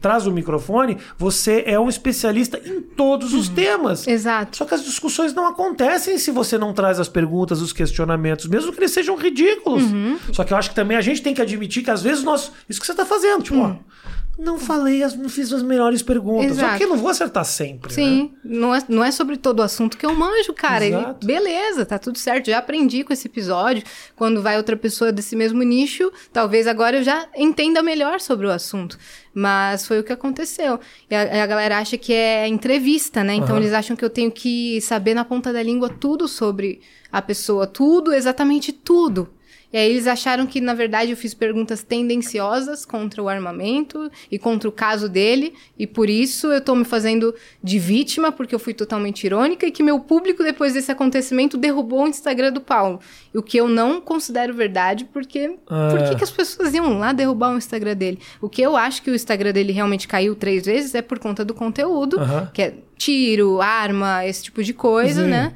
trás do microfone, você é um especialista em todos uhum. os temas. Exato. Só que as discussões não acontecem se você não traz as perguntas, os questionamentos, mesmo que eles sejam ridículos. Uhum. Só que eu acho que também a gente tem que admitir que às vezes nós. Isso que você está fazendo, tipo, hum. ó não falei, não fiz as melhores perguntas. Exato. Só que eu não vou acertar sempre. Sim, né? não, é, não é sobre todo o assunto que eu manjo, cara. Exato. beleza, tá tudo certo. Já aprendi com esse episódio. Quando vai outra pessoa desse mesmo nicho, talvez agora eu já entenda melhor sobre o assunto. Mas foi o que aconteceu. E a, a galera acha que é entrevista, né? Então uhum. eles acham que eu tenho que saber na ponta da língua tudo sobre a pessoa, tudo, exatamente tudo. E aí eles acharam que, na verdade, eu fiz perguntas tendenciosas contra o armamento e contra o caso dele, e por isso eu tô me fazendo de vítima, porque eu fui totalmente irônica, e que meu público, depois desse acontecimento, derrubou o Instagram do Paulo. O que eu não considero verdade, porque ah. por que, que as pessoas iam lá derrubar o Instagram dele? O que eu acho que o Instagram dele realmente caiu três vezes é por conta do conteúdo, que é tiro, arma, esse tipo de coisa, Sim. né?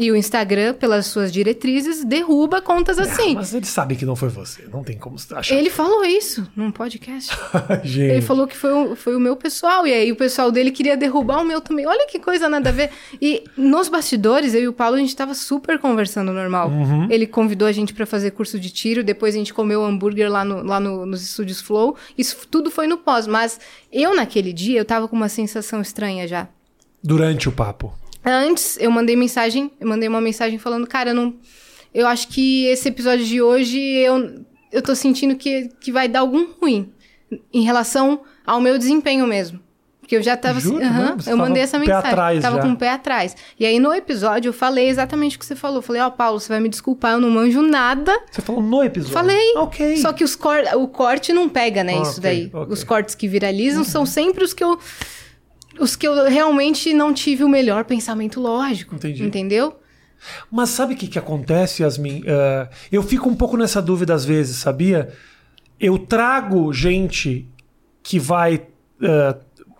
E o Instagram, pelas suas diretrizes, derruba contas é, assim. Mas ele sabe que não foi você, não tem como achar. Ele falou isso num podcast. ele falou que foi o, foi o meu pessoal, e aí o pessoal dele queria derrubar o meu também. Olha que coisa nada a ver. E nos bastidores, eu e o Paulo, a gente tava super conversando normal. Uhum. Ele convidou a gente para fazer curso de tiro, depois a gente comeu hambúrguer lá, no, lá no, nos estúdios Flow. Isso tudo foi no pós, mas eu naquele dia, eu tava com uma sensação estranha já. Durante o papo. Antes, eu mandei mensagem, eu mandei uma mensagem falando, cara, eu não. Eu acho que esse episódio de hoje eu eu tô sentindo que, que vai dar algum ruim em relação ao meu desempenho mesmo. Porque eu já tava assim, Jura? aham, Não, você eu mandei essa o pé mensagem. atrás tava já. com o pé atrás. E aí no episódio eu falei exatamente o que você falou. Eu falei, ó, Paulo, você vai me desculpar, eu não manjo nada. Você falou no episódio. Falei. Ok. Só que os cor o corte não pega, né? Isso daí. ok. Os cortes que viralizam são sempre os que eu. Os que eu realmente não tive o melhor pensamento lógico. Entendi. Entendeu? Mas sabe o que, que acontece, Yasmin? Eh, eu fico um pouco nessa dúvida às vezes, sabia? Eu trago gente que vai. eh,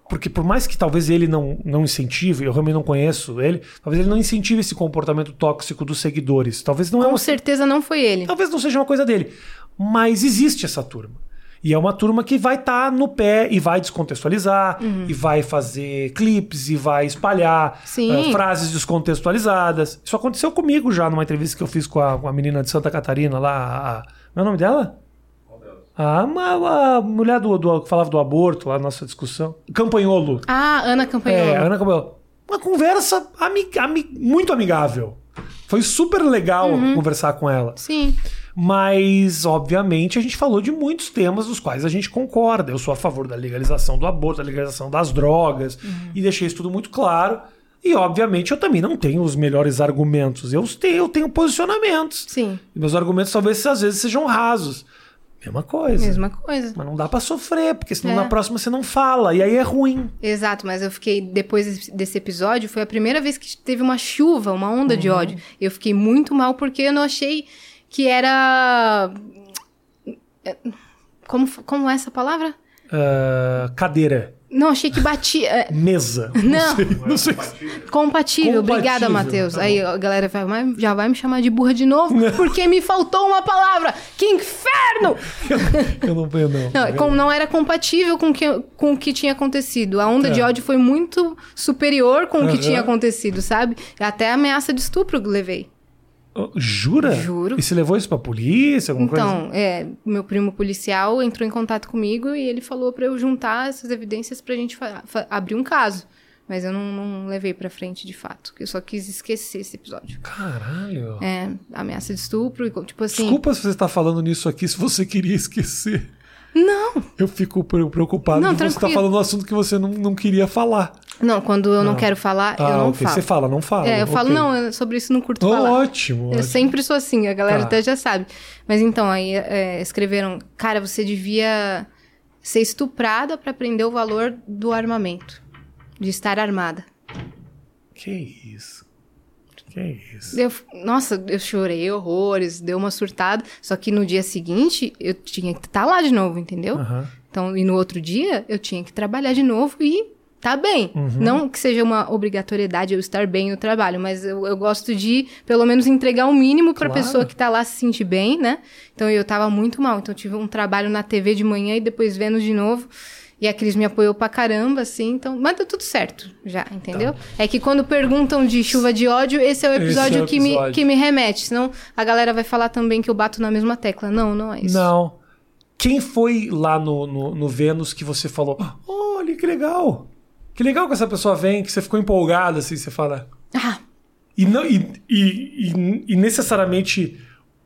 porque por mais que talvez ele não, não incentive, eu realmente não conheço ele, talvez ele não incentive esse comportamento tóxico dos seguidores. Talvez não é Com uma certeza não foi ele. Talvez não seja uma coisa dele. Mas existe essa turma. E é uma turma que vai estar no pé e vai descontextualizar, e vai fazer clipes, e vai espalhar eh, frases descontextualizadas. Isso aconteceu comigo já numa entrevista que eu fiz com a, com a menina de Santa Catarina lá. Não é o nome dela? A, uma- a mulher do, do- que falava do aborto lá na nossa discussão. Campanholo. Ah, Ana Campanholo. É, Ana Campanholo. Uma conversa ami- ami- muito amigável. Foi super legal Uhum. conversar com ela. Sim. Mas, obviamente, a gente falou de muitos temas dos quais a gente concorda. Eu sou a favor da legalização do aborto, da legalização das drogas, e deixei isso tudo muito claro. E, obviamente, eu também não tenho os melhores argumentos. Eu tenho, eu tenho posicionamentos. Sim. E meus argumentos talvez às vezes sejam rasos. Mesma coisa. Mesma coisa. Mas não dá pra sofrer, porque senão É. na próxima você não fala. E aí é ruim. Exato, mas eu fiquei, depois desse- desse episódio, foi a primeira vez que teve uma chuva, uma onda Uhum. de ódio. Eu fiquei muito mal porque eu não achei que era. Como, como é essa palavra? Ah, cadeira. Não, achei que batia. é, Mesa. Não. sei, não sei. Compatível. Obrigada, Compatível, Matheus. tá Aí a galera vai, "Mas já vai me chamar de burra de novo, porque me faltou uma palavra. Que inferno! Eu não eu não. Não, com- não era compatível com, que, com o que tinha acontecido. A onda É. de ódio foi muito superior com o que tinha acontecido, sabe? Até ameaça de estupro levei. Jura? Juro. E você levou isso pra polícia? Alguma coisa? Então, é, meu primo policial entrou em contato comigo e ele falou pra eu juntar essas evidências pra gente abrir um caso. Mas eu não, não levei pra frente de fato. Eu só quis esquecer esse episódio. Caralho. É, ameaça de estupro e tipo assim. Desculpa se você tá falando nisso aqui, se você queria esquecer. Não! Eu fico pre- preocupado Não, você tá falando um assunto que você não, não queria falar. Não, quando eu não, Não. quero falar, Ah, eu não ok. falo. Você fala, não fala. É, eu falo, ok. não, sobre isso não curto Oh, falar. ótimo. Eu ótimo. sempre sou assim, a galera Tá. até já sabe. Mas então, aí é, escreveram, cara, você devia ser estuprada pra aprender o valor do armamento. De estar armada. Que isso? Que isso? Eu, nossa, eu chorei horrores, deu uma surtada. Só que no dia seguinte, eu tinha que estar lá de novo, entendeu? Aham. Então, e no outro dia, eu tinha que trabalhar de novo e tá bem. Uhum. Não que seja uma obrigatoriedade eu estar bem no trabalho, mas eu, eu gosto de, pelo menos, entregar o mínimo pra Claro. pessoa que tá lá se sentir bem, né? Então, eu tava muito mal. Então, eu tive um trabalho na TV de manhã e depois vendo de novo. E a Cris me apoiou pra caramba, assim, então. Mas deu tudo certo já, entendeu? É que quando perguntam de chuva de ódio, esse é o episódio, é o Que, me, episódio. que me remete. Senão a galera vai falar também que eu bato na mesma tecla. Não, não é isso. Não. Quem foi lá no, no, no Vênus que você falou? Olha, que legal. Que legal que essa pessoa vem, que você ficou empolgado, assim, você fala. Ah, E, não, e, e, e- e necessariamente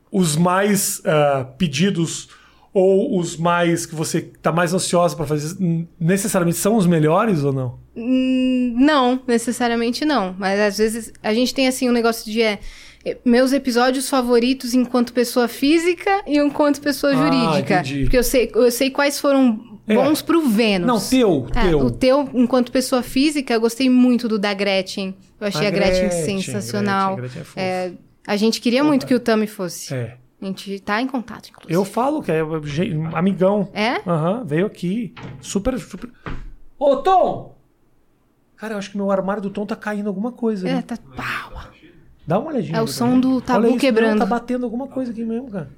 os mais ah, pedidos ou os mais que você tá mais ansiosa para fazer necessariamente são os melhores ou não? Hum, Não, necessariamente não. Mas às vezes a gente tem assim um negócio de é, é, meus episódios favoritos enquanto pessoa física e enquanto pessoa Ah, jurídica. entendi. Porque eu sei, eu sei quais foram É. bons pro Vênus. Não, teu, É, teu. o teu, enquanto pessoa física, eu gostei muito do da Gretchen. Eu achei a, A Gretchen, Gretchen, sensacional. Gretchen, Gretchen é fofa. É, a gente queria muito que o Tami fosse. É. A gente tá em contato, inclusive. Eu falo que é amigão. É? Aham, veio aqui. Super, super. Ô, Tom! Cara, eu acho que meu armário do Tom tá caindo alguma coisa. É, né? tá. Pau. Dá uma olhadinha. É o som mim. do tabu isso, quebrando. não, tá batendo alguma coisa aqui mesmo, cara.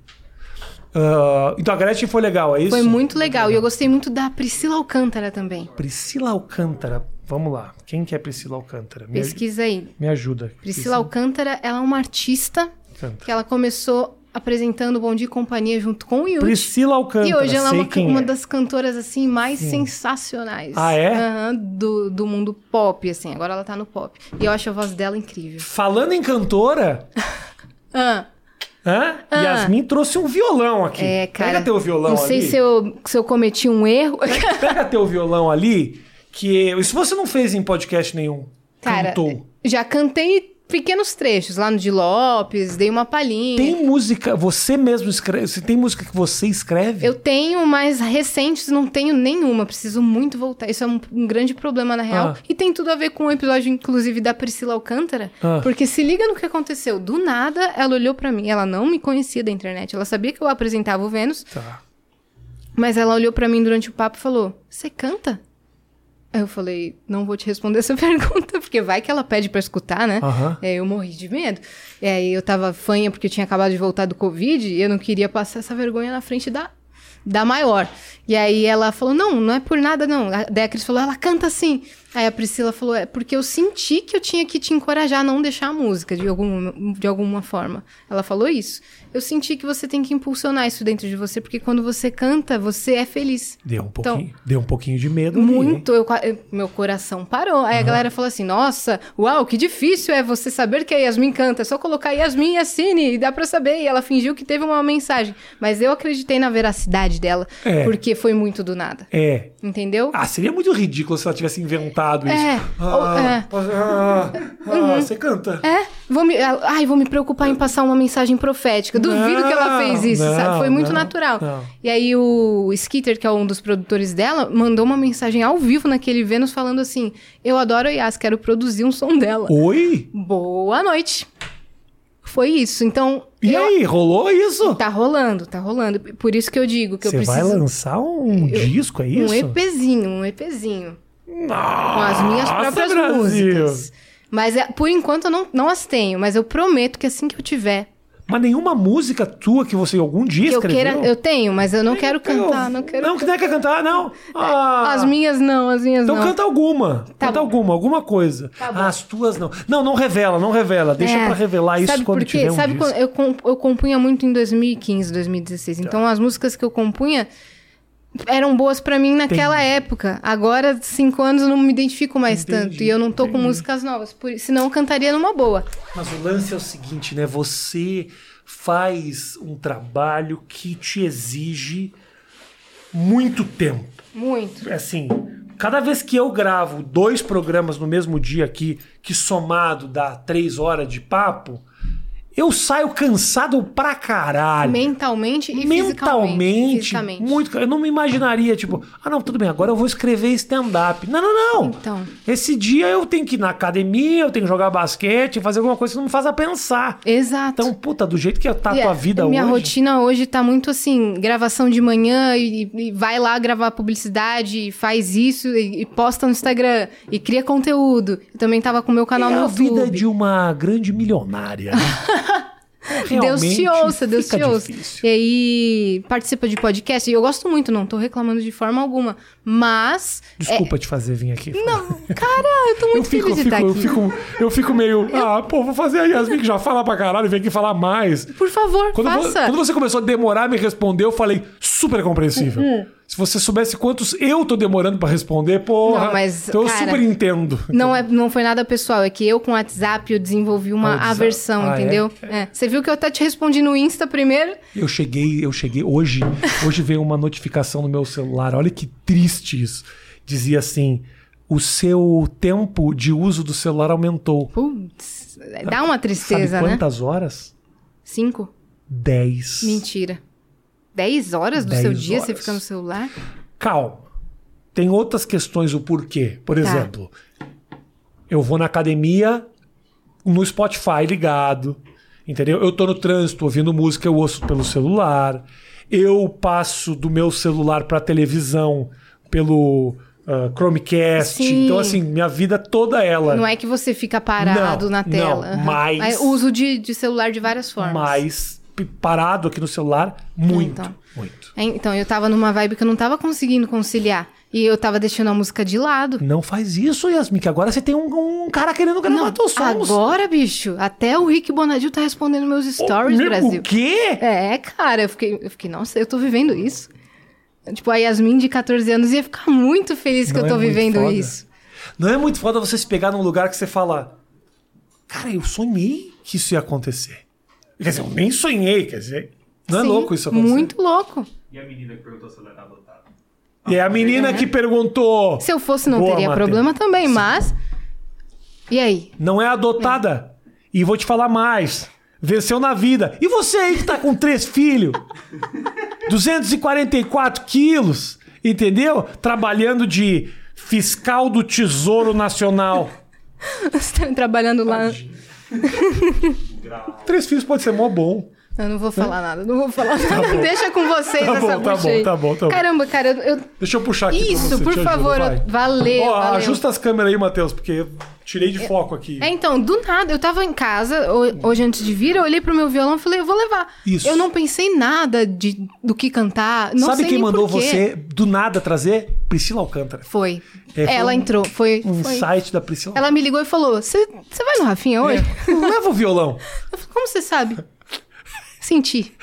Ah, então a Gretchen foi legal, é isso? Foi muito legal. E eu gostei muito da Priscila Alcântara também. Priscila Alcântara. Vamos lá. Quem que é Priscila Alcântara? Me, Pesquisa aí. me ajuda. Priscila Alcântara, ela é uma artista Alcântara. que ela começou apresentando Bom Dia e Companhia junto com o Yuri. Priscila Alcântara. E hoje ela é uma, quem uma é. das cantoras, assim, mais sensacionais. Ah, é? Aham, do, do mundo pop, assim. Agora ela tá no pop. E eu acho a voz dela incrível. Falando em cantora, Ah, Hã? Ah. Yasmin trouxe um violão aqui. É, cara. Pega teu violão Não sei ali. se eu, se eu cometi um erro. Pega teu violão ali, que isso você não fez em podcast nenhum. Cara, Cantou. já cantei pequenos trechos lá no de Lopes, dei uma palhinha. Tem música, você mesmo escreve, você tem música que você escreve? Eu tenho, mas recentes não tenho nenhuma. Preciso muito voltar. Isso é um, um grande problema, na real. Ah. E tem tudo a ver com o episódio, inclusive, da Priscila Alcântara. Ah. Porque se liga no que aconteceu. Do nada, ela olhou pra mim. Ela não me conhecia da internet. Ela sabia que eu apresentava o Vênus. Tá. Mas ela olhou pra mim durante o papo e falou: Você canta? Aí eu falei: Não vou te responder essa pergunta, porque vai que ela pede pra escutar, né? Aham. É, eu morri de medo. E aí eu tava fanha porque eu tinha acabado de voltar do Covid e eu não queria passar essa vergonha na frente da, da maior. E aí ela falou: Não, não é por nada, não. A- Daí a Cris falou: Ela canta assim. Aí a Priscila falou: É porque eu senti que eu tinha que te encorajar a não deixar a música de, algum, de alguma forma. Ela falou isso. Eu senti que você tem que impulsionar isso dentro de você, porque quando você canta, você é feliz. Deu um Então, pouquinho, deu um pouquinho de medo hein? Muito, eu meu coração parou. Aí a galera falou assim: Nossa, uau, que difícil é você saber que a Yasmin canta. É só colocar Yasmin Yassine e dá pra saber. E ela fingiu que teve uma mensagem. Mas eu acreditei na veracidade dela, É. porque foi muito do nada. É. Entendeu? Ah, seria muito ridículo se ela tivesse inventado isso. É, ou- Ah, é. ah, ah, Você canta. É, vou me, ai, vou me preocupar em passar uma mensagem profética. Duvido que ela fez isso, Não, sabe? Foi muito não, natural. não. E aí o Skitter, que é um dos produtores dela, mandou uma mensagem ao vivo naquele Vênus falando assim: Eu adoro a Yas, quero produzir um som dela. Oi? Boa noite. Foi isso. Então, E eu- aí, rolou isso? tá rolando, tá rolando. Por isso que eu digo que Você eu preciso vai lançar um disco, é isso? um EPzinho, um EPzinho. Nossa, com as minhas próprias Brasil. músicas. Mas é, por enquanto eu não, não as tenho, mas eu prometo que assim que eu tiver, Mas nenhuma música tua que você algum dia que eu escreveu? queira, eu tenho, mas eu não quero cantar, Eu- não quero. Não, que não quer cantar, não. Ah. As minhas não, as minhas Então não. canta alguma. Tá canta bom. alguma, alguma coisa. Tá ah, as tuas não. Não, não revela, não revela. Deixa É, pra revelar isso sabe quando por quê? tiver um Sabe disco. quando eu, eu compunha muito em 2015, 2016. Então Tá. as músicas que eu compunha eram boas pra mim naquela época. Agora, cinco anos, eu não me identifico mais Entendi, tanto. E eu não tô com entendi. músicas novas. Por, senão eu cantaria numa boa. Mas o lance é o seguinte, né? Você faz um trabalho que te exige muito tempo. Muito. Assim, cada vez que eu gravo dois programas no mesmo dia aqui, que somado dá três horas de papo, eu saio cansado pra caralho. Mentalmente e mentalmente, fisicamente. muito. Eu não me imaginaria, tipo, ah, não, tudo bem, agora eu vou escrever stand-up. Não, não, não. Então. Esse dia eu tenho que ir na academia, eu tenho que jogar basquete, fazer alguma coisa que não me faça pensar. Exato. Então, puta, do jeito que tá a tua vida minha hoje. rotina hoje tá muito assim, gravação de manhã e, e vai lá gravar publicidade, faz isso e, e posta no Instagram e cria conteúdo. Eu também tava com o meu canal é no a YouTube. vida de uma grande milionária. né? Deus te ouça, Deus te ouça. difícil. E aí, participa de podcast. E eu gosto muito, não tô reclamando de forma alguma. Mas. Desculpa te fazer vir aqui. é, não, cara, eu tô Eu muito fico, eu, feliz de fico, estar eu, aqui. fico, eu fico meio. Ah, pô, vou fazer a Yasmin que já fala pra caralho, vem aqui falar mais. Por favor, Quando, faça. quando você começou a demorar a me responder, eu falei super compreensível. Uhum. Se você soubesse quantos eu tô demorando pra responder, porra. Não, mas, então eu cara, super entendo. Não, é, não foi nada pessoal, é que eu com o WhatsApp eu desenvolvi uma Ah, aversão, Ah, é? entendeu? É. Você viu que eu até te respondi no Insta primeiro? Eu cheguei, eu cheguei hoje, hoje veio uma notificação no meu celular. Olha que triste isso. Dizia assim: "O seu tempo de uso do celular aumentou". Putz, dá uma tristeza, Sabe né? quantas horas? Cinco? 10. Mentira. Dez horas do Dez seu dia você horas. fica no celular? Calma. Tem outras questões o porquê. Por Tá. exemplo, eu vou na academia no Spotify ligado, entendeu? Eu tô no trânsito ouvindo música, eu ouço pelo celular. Eu passo do meu celular pra televisão pelo ah, Chromecast. Sim. Então assim, minha vida toda ela. Não é que você fica parado Não, na tela. não, mas- É uso de, de celular de várias formas. Mas parado aqui no celular, muito, Então. muito. É, Então, eu tava numa vibe que eu não tava conseguindo conciliar. E eu tava deixando a música de lado. Não faz isso, Yasmin, que agora você tem um, um cara querendo gravar Não, teus sons. agora, bicho, até o Rick Bonadil tá respondendo meus stories, Ô, meu, Brasil. O quê? É, cara, eu fiquei, eu fiquei, nossa, eu tô vivendo isso. Tipo, a Yasmin de 14 anos ia ficar muito feliz que Não eu tô é vivendo foda? isso. Não é muito foda você se pegar num lugar que você fala. Cara, eu sonhei que isso ia acontecer. Quer dizer, eu nem sonhei, quer dizer. Não é Sim, louco isso acontecer? Muito louco. E a menina que perguntou se ela era adotada? E é a menina que perguntou. Se eu fosse, não teria Matheus. problema também, mas. E aí? Não é adotada. E vou te falar mais. Venceu na vida. E você aí que tá com três filhos? 244 quilos, entendeu? Trabalhando de fiscal do Tesouro Nacional. Você tá trabalhando lá. Três filhos pode ser mó bom. Eu não vou falar nada, não vou falar nada. Deixa com vocês Tá essa bom, tá bom, tá bom, tá bom. Caramba, cara, eu. Deixa eu puxar aqui Isso, por te favor. vai. Valeu, Ó, valeu. ajusta as câmeras aí, Matheus, porque tirei de foco aqui. É, então, do nada, eu tava em casa, ho- hoje antes de vir, eu olhei pro meu violão e falei, eu vou levar. Isso. Eu não pensei nada de, do que cantar. Não Sabe quem mandou você do nada trazer? Priscila Alcântara. Foi. É, foi Ela um- entrou, foi. Um foi. site da Priscila. Ela me ligou e falou: Você vai no Rafinha hoje? É. Leva o violão. Eu falei, Como você sabe? Senti.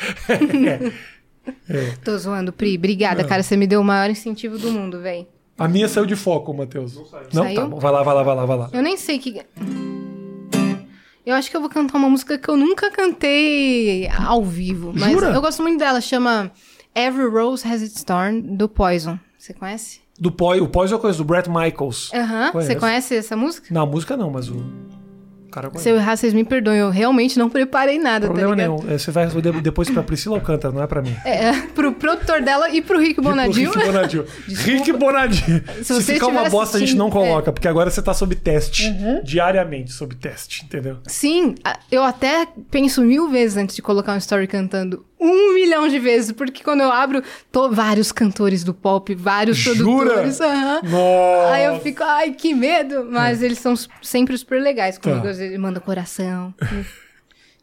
É. Tô zoando, Pri. Obrigada, cara. Você me deu o maior incentivo do mundo, véi. A minha saiu de foco, Matheus. Não saiu. Não, Saiu? tá bom. Vai lá, vai lá, vai lá, vai lá. Eu nem sei que. Eu acho que eu vou cantar uma música que eu nunca cantei ao vivo. Mas Jura? eu gosto muito dela. Chama Every Rose Has Its Thorn, do Poison. Você conhece? Do Poi, o Poi é uma coisa do Brett Michaels. Aham. Você Conheço. conhece essa música? Na música não, mas o cara conhece. Se eu errar, vocês me perdoem. Eu realmente não preparei nada, Problema tá nenhum. É, Você vai responder depois pra Priscila Alcântara, não é pra mim. É, pro produtor dela e pro Rick Bonadil. Rick Bonadil. Rick Bonadil. Se, você ficar uma bosta, a gente não assistindo, é. coloca, porque agora você tá sob teste. Uhum. Diariamente sob teste, entendeu? Sim, eu até penso mil vezes antes de colocar um story cantando. Um milhão de vezes, porque quando eu abro, tô vários cantores do pop, vários Jura? produtores. aham. Nossa! Aí eu fico, ai, que medo. Mas eles são sempre super legais comigo. Tá. Ele manda coração.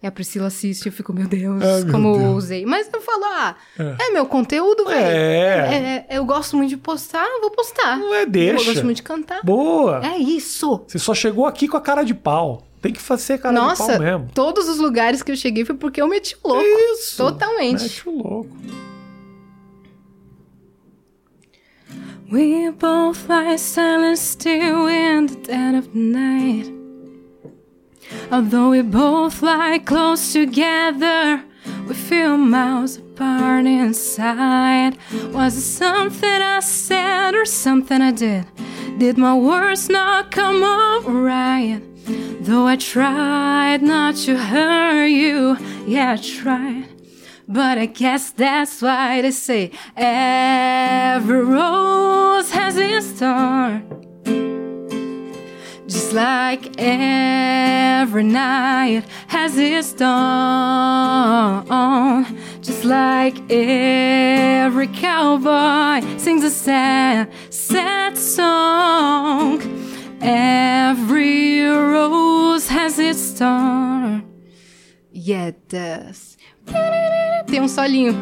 e a Priscila assiste, eu fico, meu Deus, Ai, meu como eu Deus. usei. Mas eu falo, ah, é, meu conteúdo, velho. É. É, Eu gosto muito de postar, eu vou postar. Não é, Eu deixa. gosto muito de cantar. Boa! É isso. Você só chegou aqui com a cara de pau. Tem que fazer cara de Nossa, pau mesmo. todos os lugares que eu cheguei foi porque eu meti o louco. Isso! Totalmente. Mete o louco. We both lie silent still in the dead of night. Although we both lie close together, we feel miles apart inside. Was it something I said or something I did? Did my words not come out right? Though I tried not to hurt you, yeah, I tried. But I guess that's why they say every rose has its thorn. Just like every night has its dawn. Just like every cowboy sings a sad, sad song. Every rose has its thorn. Yeah, it does. Tem um solinho.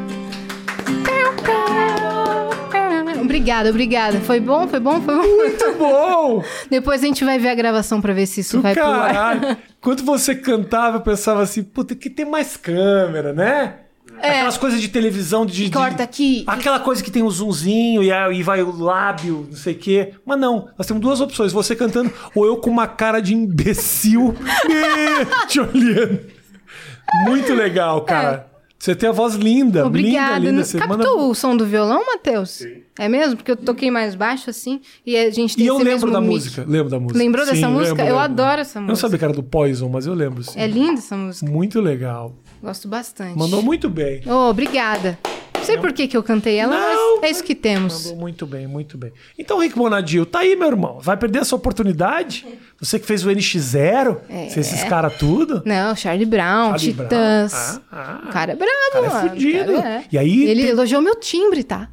Obrigada, obrigada. Foi bom, foi bom, foi bom. Muito bom! Depois a gente vai ver a gravação pra ver se isso Do vai pro ar. caralho. Quando você cantava, eu pensava assim, puta, que tem mais câmera, né? Aquelas coisas de televisão de. de- É. Corta aqui. Aquela coisa que tem o zoomzinho e, a- e vai o lábio, não sei o quê. Mas não, nós temos duas opções: você cantando ou eu com uma cara de imbecil te olhando. Muito legal, cara. Você tem a voz linda, É. Obrigada. linda, linda. Você Captou manda... o som do violão, Matheus? É mesmo? Porque eu toquei mais baixo assim e a gente tem E eu esse lembro mesmo da mic. música. Lembro da música. Lembrou dessa Sim, música? lembro, eu lembro. adoro essa Eu não música. sabia que era do Poison, mas eu lembro, sim. É linda essa música. Muito legal. Gosto bastante. Mandou muito bem. Oh, obrigada. Não sei por que, que eu cantei ela, Não, mas é isso que temos. Mandou muito bem, muito bem. Então, Rick Bonadil, tá aí, meu irmão. Vai perder essa oportunidade? Você que fez o NX0, É. esses caras tudo. Não, Charlie Brown, Charlie Titãs. Brown. Ah, ah. O cara é brabo, cara é mano. fudido. O cara é. E aí Ele tem- elogiou meu timbre, tá?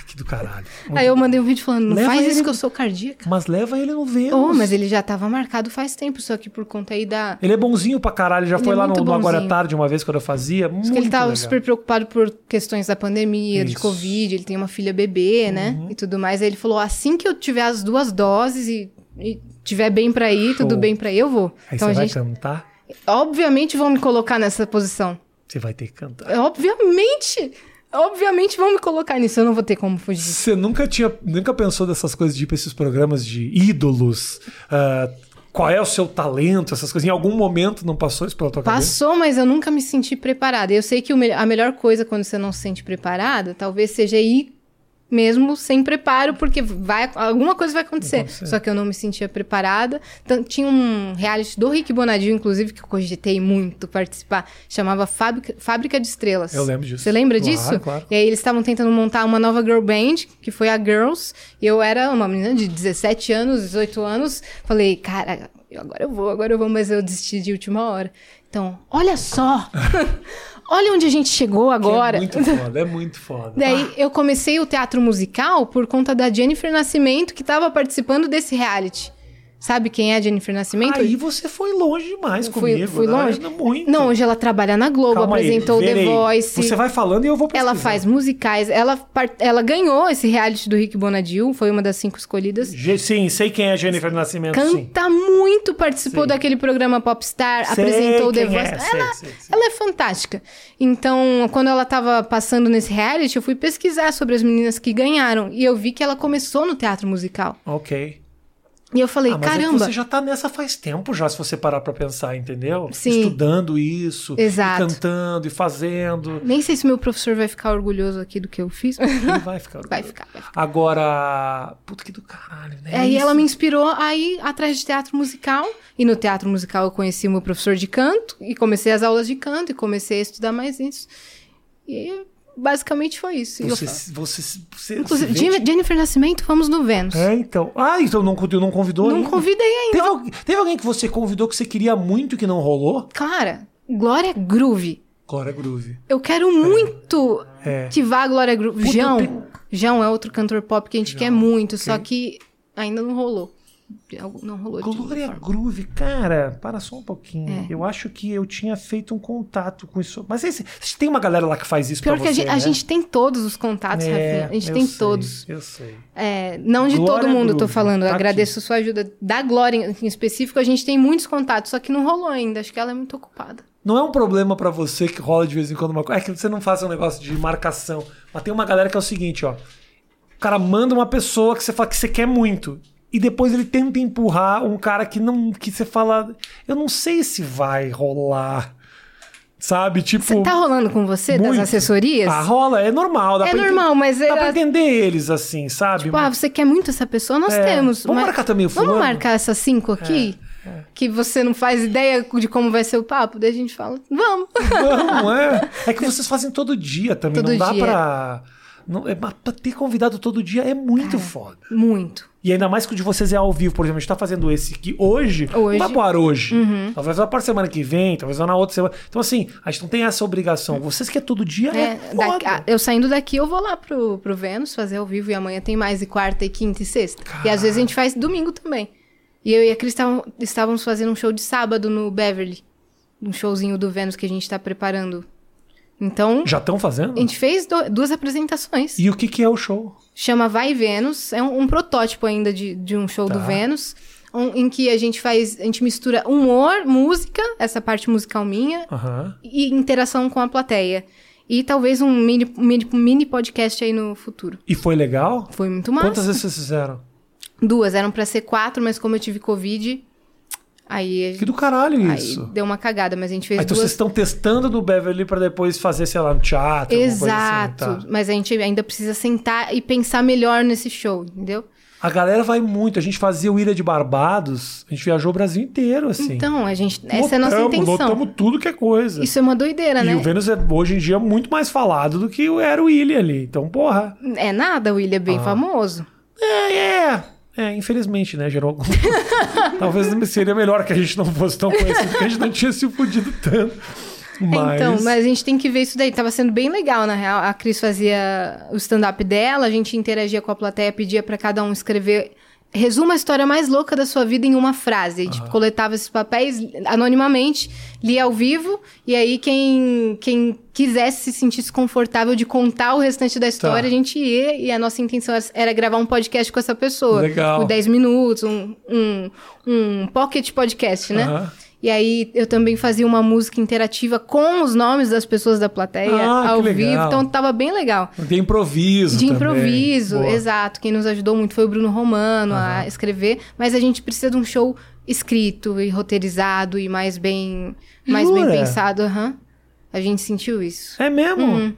Aqui do caralho. Aí eu mandei um vídeo falando, não Leva faz ele- isso que eu sou cardíaca. Mas leva ele no Vênus. Oh, mas ele já tava marcado faz tempo, só que por conta aí da... Ele é bonzinho pra caralho. Já Ele foi é lá no, no Agora é. Tarde uma vez quando eu fazia. Muito que ele tava legal. super preocupado por questões da pandemia, de Isso. Uhum. Covid, ele tem uma filha bebê, né? E tudo mais. Aí ele falou: assim que eu tiver as duas doses e, e tiver bem pra ir, tudo Show. bem pra ir, eu vou. Aí então você a vai gente. cantar, Obviamente vão me colocar nessa posição. você vai ter que cantar. Obviamente! Obviamente vão me colocar nisso, eu não vou ter como fugir. Você nunca tinha, nunca pensou dessas coisas de ir pra esses programas de ídolos, ah, qual é o seu talento, essas coisas. Em algum momento não passou isso pela tua cabeça? Passou, mas eu nunca me senti preparada. Eu sei que a melhor coisa quando você não se sente preparada, talvez seja ir mesmo sem preparo, porque vai, alguma coisa vai acontecer. acontecer. Só que eu não me sentia preparada. Então, tinha um reality do Rick Bonadio, inclusive, que eu cogitei muito participar, chamava Fábrica, Fábrica de Estrelas. Eu lembro disso. Você lembra Claro, disso? claro. E aí eles estavam tentando montar uma nova girl band, que foi a Girls. E eu era uma menina de 17 anos, 18 anos. Falei, cara, eu- agora eu vou, agora eu vou, mas eu desisti de última hora. Então, olha só! olha onde a gente chegou Que agora. É muito foda, é muito foda. Daí eu comecei o teatro musical por conta da Jennifer Nascimento, que estava participando desse reality. Sabe quem é a Jennifer Nascimento? Aí você foi longe demais Fui- comigo. fui né? longe? Não, Muito. Não, hoje ela trabalha na Globo, Calma aí, apresentou The verei. Voice. Você vai falando e eu vou pesquisar. Ela faz musicais, ela, ela ganhou esse reality do Rick Bonadio, foi uma das cinco escolhidas. Sim, sei quem é a Jennifer Nascimento, sim. Canta muito, participou Sim. daquele programa Popstar, Sei apresentou The é, Voice. sei, ela, sei, sei. ela é fantástica. Então, quando ela tava passando nesse reality, eu fui pesquisar sobre as meninas que ganharam. E eu vi que ela começou no teatro musical. Ok. E eu falei, Ah, mas é caramba. você já tá nessa faz tempo já, se você parar pra pensar, entendeu? Sim. Estudando isso, Exato. e cantando e fazendo. Nem sei se meu professor vai ficar orgulhoso aqui do que eu fiz. Ele vai ficar. vai ficar, vai ficar. Agora. Puta que do caralho, né? Aí Isso. ela me inspirou a ir atrás de teatro musical. E no teatro musical eu conheci o meu professor de canto. E comecei as aulas de canto. E comecei a estudar mais isso. E basicamente foi isso. Você, você, você, Inclusive, Jen- Jennifer Nascimento, vamos no Vênus. É, então. Ah, então não, não convidou Não ainda? convidei ainda. Teve, al- teve alguém que você convidou que você queria muito e que não rolou? Clara, Glória Groove. Glória Groove. Eu quero muito É. que vá a Glória Groove. Puta, João. tenho- João é outro cantor pop que a gente João, quer muito, só ok. que ainda não rolou. Não rolou Glória. Groove, cara, para só um pouquinho. É. Eu acho que eu tinha feito um contato com isso. Mas esse, tem uma galera lá que faz isso Pior que a você, gente, a né? gente tem todos os contatos, É, Rafinha. A gente tem sei, todos. Eu sei. É, não de Glória todo mundo, tô Groove, falando. Eu tá agradeço sua ajuda. Da Glória em específico, a gente tem muitos contatos, só que não rolou ainda. Acho que ela é muito ocupada. Não é um problema pra você que rola de vez em quando uma coisa. É que você não faça um negócio de marcação. Mas tem uma galera que é o seguinte, ó. O cara manda uma pessoa que você fala que você quer muito. E depois ele tenta empurrar um cara que não. que você fala. Eu não sei se vai rolar. Sabe? Tipo. Cê tá rolando com você muito. das assessorias? Ah, rola, é normal. Dá É normal, mas Dá era- pra entender eles assim, sabe? Tipo, ah, você quer muito essa pessoa? Nós É. temos. Vamos mas- marcar também o Vamos fulano? marcar essas cinco aqui? Que você não faz ideia de como vai ser o papo? Daí a gente fala, vamos. Não, é. É que vocês fazem todo dia também. Todo não dá dia. pra. Não, é, pra ter convidado todo dia é muito foda. Muito. E ainda mais que o de vocês é ao vivo, por exemplo, a gente tá fazendo esse aqui hoje, não Hoje. vai ar hoje. Talvez vá para semana que vem, talvez vá na outra semana. Então, assim, a gente não tem essa obrigação. Vocês que é todo dia é, É, foda. daqui- eu saindo daqui, eu vou lá pro, pro Vênus fazer ao vivo e amanhã tem mais e quarta e quinta e sexta. E às vezes a gente faz domingo também. E eu e a Cris estávamos fazendo um show de sábado no Beverly. Um showzinho do Vênus que a gente tá preparando. Então, Já estão fazendo? a gente fez do- duas apresentações. E o que, que é o show? Chama Vai Vênus. É um, um protótipo ainda de, de um show Tá. do Vênus. um- em que a gente faz. A gente mistura humor, música, essa parte musical minha, Aham. e interação com a plateia. E talvez um mini, mini, mini podcast aí no futuro. E foi legal? Foi muito massa. Quantas vezes vocês fizeram? Duas, eram pra ser quatro, mas como eu tive Covid, aí, Que do caralho aí isso. deu uma cagada, mas a gente fez Ah, então vocês duas. estão testando no Beverly pra depois fazer, sei lá, no teatro. alguma coisa Exato. assim, tá. Mas a gente ainda precisa sentar e pensar melhor nesse show, entendeu? A galera vai muito. A gente fazia o Ilha de Barbados, a gente viajou o Brasil inteiro, assim. Então, a gente. Essa é a nossa Lotamos, intenção. Lotamos tudo que é coisa. Isso é uma doideira, e né? o Vênus é hoje em dia muito mais falado do que era o Ilha ali. Então, porra. É nada, o William é bem Ah. famoso. É, é. É, infelizmente, né? Gerou algum. Talvez seria melhor que a gente não fosse tão conhecido, porque a gente não tinha se fudido tanto. Mas. Então, mas a gente tem que ver isso daí. Tava sendo bem legal, na real. A Cris fazia o stand-up dela, a gente interagia com a plateia, pedia pra cada um escrever. Resuma a história mais louca da sua vida em uma frase. A gente coletava esses papéis anonimamente, lia ao vivo, e aí quem, quem quisesse se sentisse confortável de contar o restante da história, Tá. a gente ia, e a nossa intenção era gravar um podcast com essa pessoa. Legal. Por 10 minutos, um, um, um pocket podcast, né? Aham. E aí eu também fazia uma música interativa com os nomes das pessoas da plateia Ah, ao vivo. Então tava bem legal. Tem improviso De também. improviso, Boa. exato. Quem nos ajudou muito foi o Bruno Romano Aham. a escrever, mas a gente precisa de um show escrito e roteirizado e mais bem, mais bem pensado. aham. A gente sentiu isso. É mesmo? Uhum.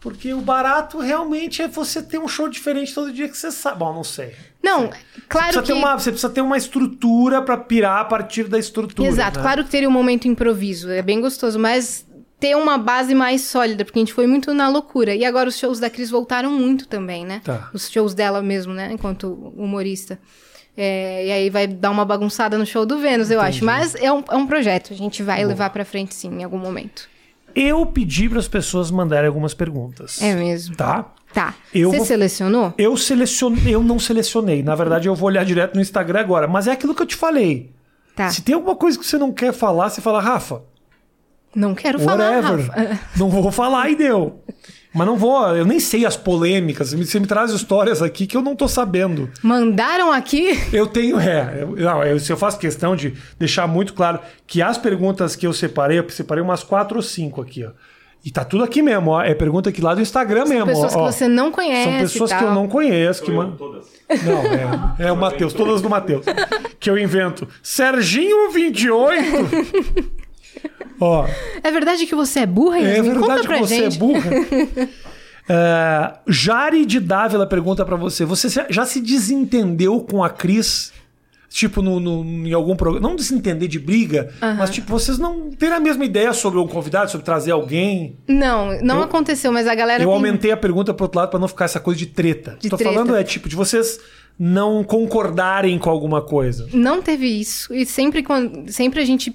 Porque o barato realmente é você ter um show diferente todo dia que você sabe. Bom, não sei. Não, claro Precisa que uma, você precisa ter uma estrutura pra pirar a partir da estrutura. Exato, né? claro que teria um momento improviso, é bem gostoso, mas ter uma base mais sólida, porque a gente foi muito na loucura. E agora os shows da Cris voltaram muito também, né? Tá. Os shows dela mesmo, né? Enquanto humorista. É, e aí vai dar uma bagunçada no show do Vênus, eu acho. Mas é um, é um projeto, a gente vai levar pra frente sim, em algum momento. Eu pedi para as pessoas mandarem algumas perguntas. É mesmo. Tá? Tá. Eu Você vou- selecionou? Eu selecionei, eu não selecionei. Na verdade, eu vou olhar direto no Instagram agora. Mas é aquilo que eu te falei. Tá. Se tem alguma coisa que você não quer falar, você fala, Rafa, Não quero falar, whatever. Rafa. Não vou falar e deu. Mas não vou, eu nem sei as polêmicas. Você me traz histórias aqui que eu não tô sabendo. Mandaram aqui? Eu tenho, é, eu, não, eu, se eu faço questão de deixar muito claro que as perguntas que eu separei, eu separei umas quatro ou cinco aqui, ó. E tá tudo aqui mesmo, ó. É pergunta aqui lá do Instagram mesmo, Pessoas ó. que você não conhece. São pessoas e que eu não conheço, que eu, man... todas. Não, é, é o Matheus, todas do Matheus. Que eu invento. Serginho 28. Ó, É verdade que você é burra, é Yasmin? Conta verdade pra que você gente. é burra. É, Jari de Dávila pergunta pra você: você já se desentendeu com a Cris? Tipo, no, no- em algum programa. Não desentender de briga, mas tipo, vocês não terem a mesma ideia sobre um convidado, sobre trazer alguém. Não, não Eu- aconteceu, mas a galera Eu tem... aumentei a pergunta pro outro lado pra não ficar essa coisa de treta. De Tô treta. falando é tipo, de vocês não concordarem com alguma coisa. Não teve isso. E sempre, quando, sempre a gente